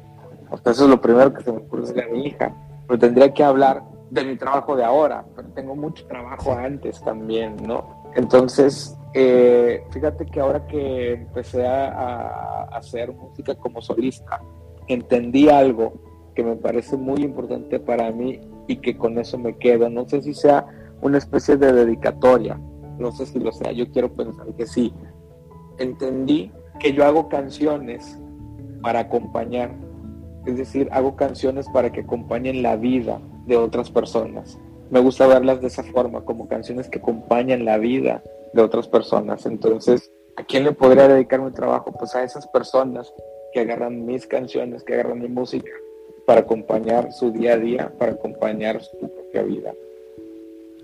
O sea, eso es lo primero que se me ocurre decir a mi hija. Pero tendría que hablar de mi trabajo de ahora, pero tengo mucho trabajo antes también, ¿no? Entonces, eh, fíjate que ahora que empecé a, hacer música como solista, entendí algo que me parece muy importante para mí y que con eso me quedo. No sé si sea una especie de dedicatoria, no sé si lo sea, yo quiero pensar que sí. Entendí que yo hago canciones para acompañar, es decir, hago canciones para que acompañen la vida de otras personas. Me gusta verlas de esa forma, como canciones que acompañan la vida de otras personas. Entonces, ¿a quién le podría dedicar mi trabajo? Pues a esas personas que agarran mis canciones, que agarran mi música para acompañar su día a día, para acompañar su propia vida.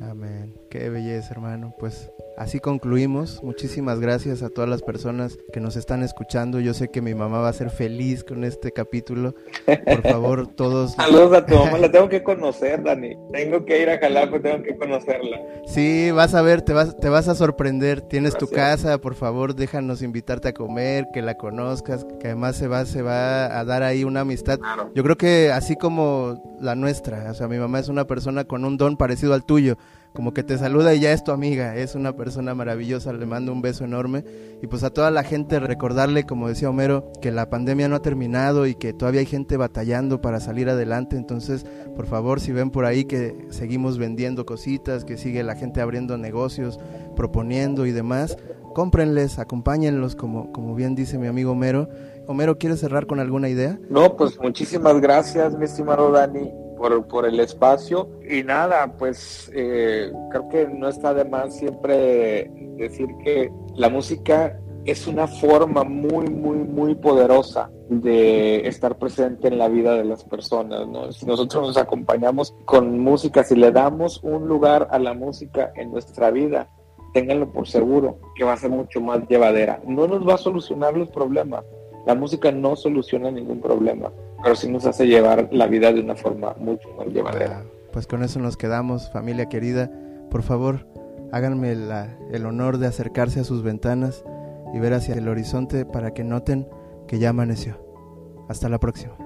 Amén. Qué belleza, hermano. Pues así concluimos. Muchísimas gracias a todas las personas que nos están escuchando. Yo sé que mi mamá va a ser feliz con este capítulo. Por favor, <laughs> todos. Saludos a tu mamá. La tengo que <laughs> conocer, Dani. Tengo que ir a Jalapa, tengo que conocerla. Sí, vas a ver, te vas, te vas a sorprender. Tienes tu casa, por favor, déjanos invitarte a comer, que la conozcas, que además se va, se va a dar ahí una amistad. Yo creo que así como la nuestra, o sea, mi mamá es una persona con un don parecido al tuyo como que te saluda y ya es tu amiga, es una persona maravillosa, le mando un beso enorme y pues a toda la gente recordarle, como decía Homero, que la pandemia no ha terminado y que todavía hay gente batallando para salir adelante, entonces por favor si ven por ahí que seguimos vendiendo cositas, que sigue la gente abriendo negocios, proponiendo y demás, cómprenles, acompáñenlos como, como bien dice mi amigo Homero. Homero, ¿quieres cerrar con alguna idea? No, pues muchísimas gracias, mi estimado Dani por, por el espacio. Y nada, pues eh, creo que no está de más siempre decir que la música es una forma muy, muy, muy poderosa de estar presente en la vida de las personas. ¿no? Si nosotros nos acompañamos con música, si le damos un lugar a la música en nuestra vida, ténganlo por seguro que va a ser mucho más llevadera. No nos va a solucionar los problemas. La música no soluciona ningún problema, pero sí nos hace llevar la vida de una forma mucho más llevadera. Pues con eso nos quedamos, familia querida. Por favor, háganme el honor de acercarse a sus ventanas y ver hacia el horizonte para que noten que ya amaneció. Hasta la próxima.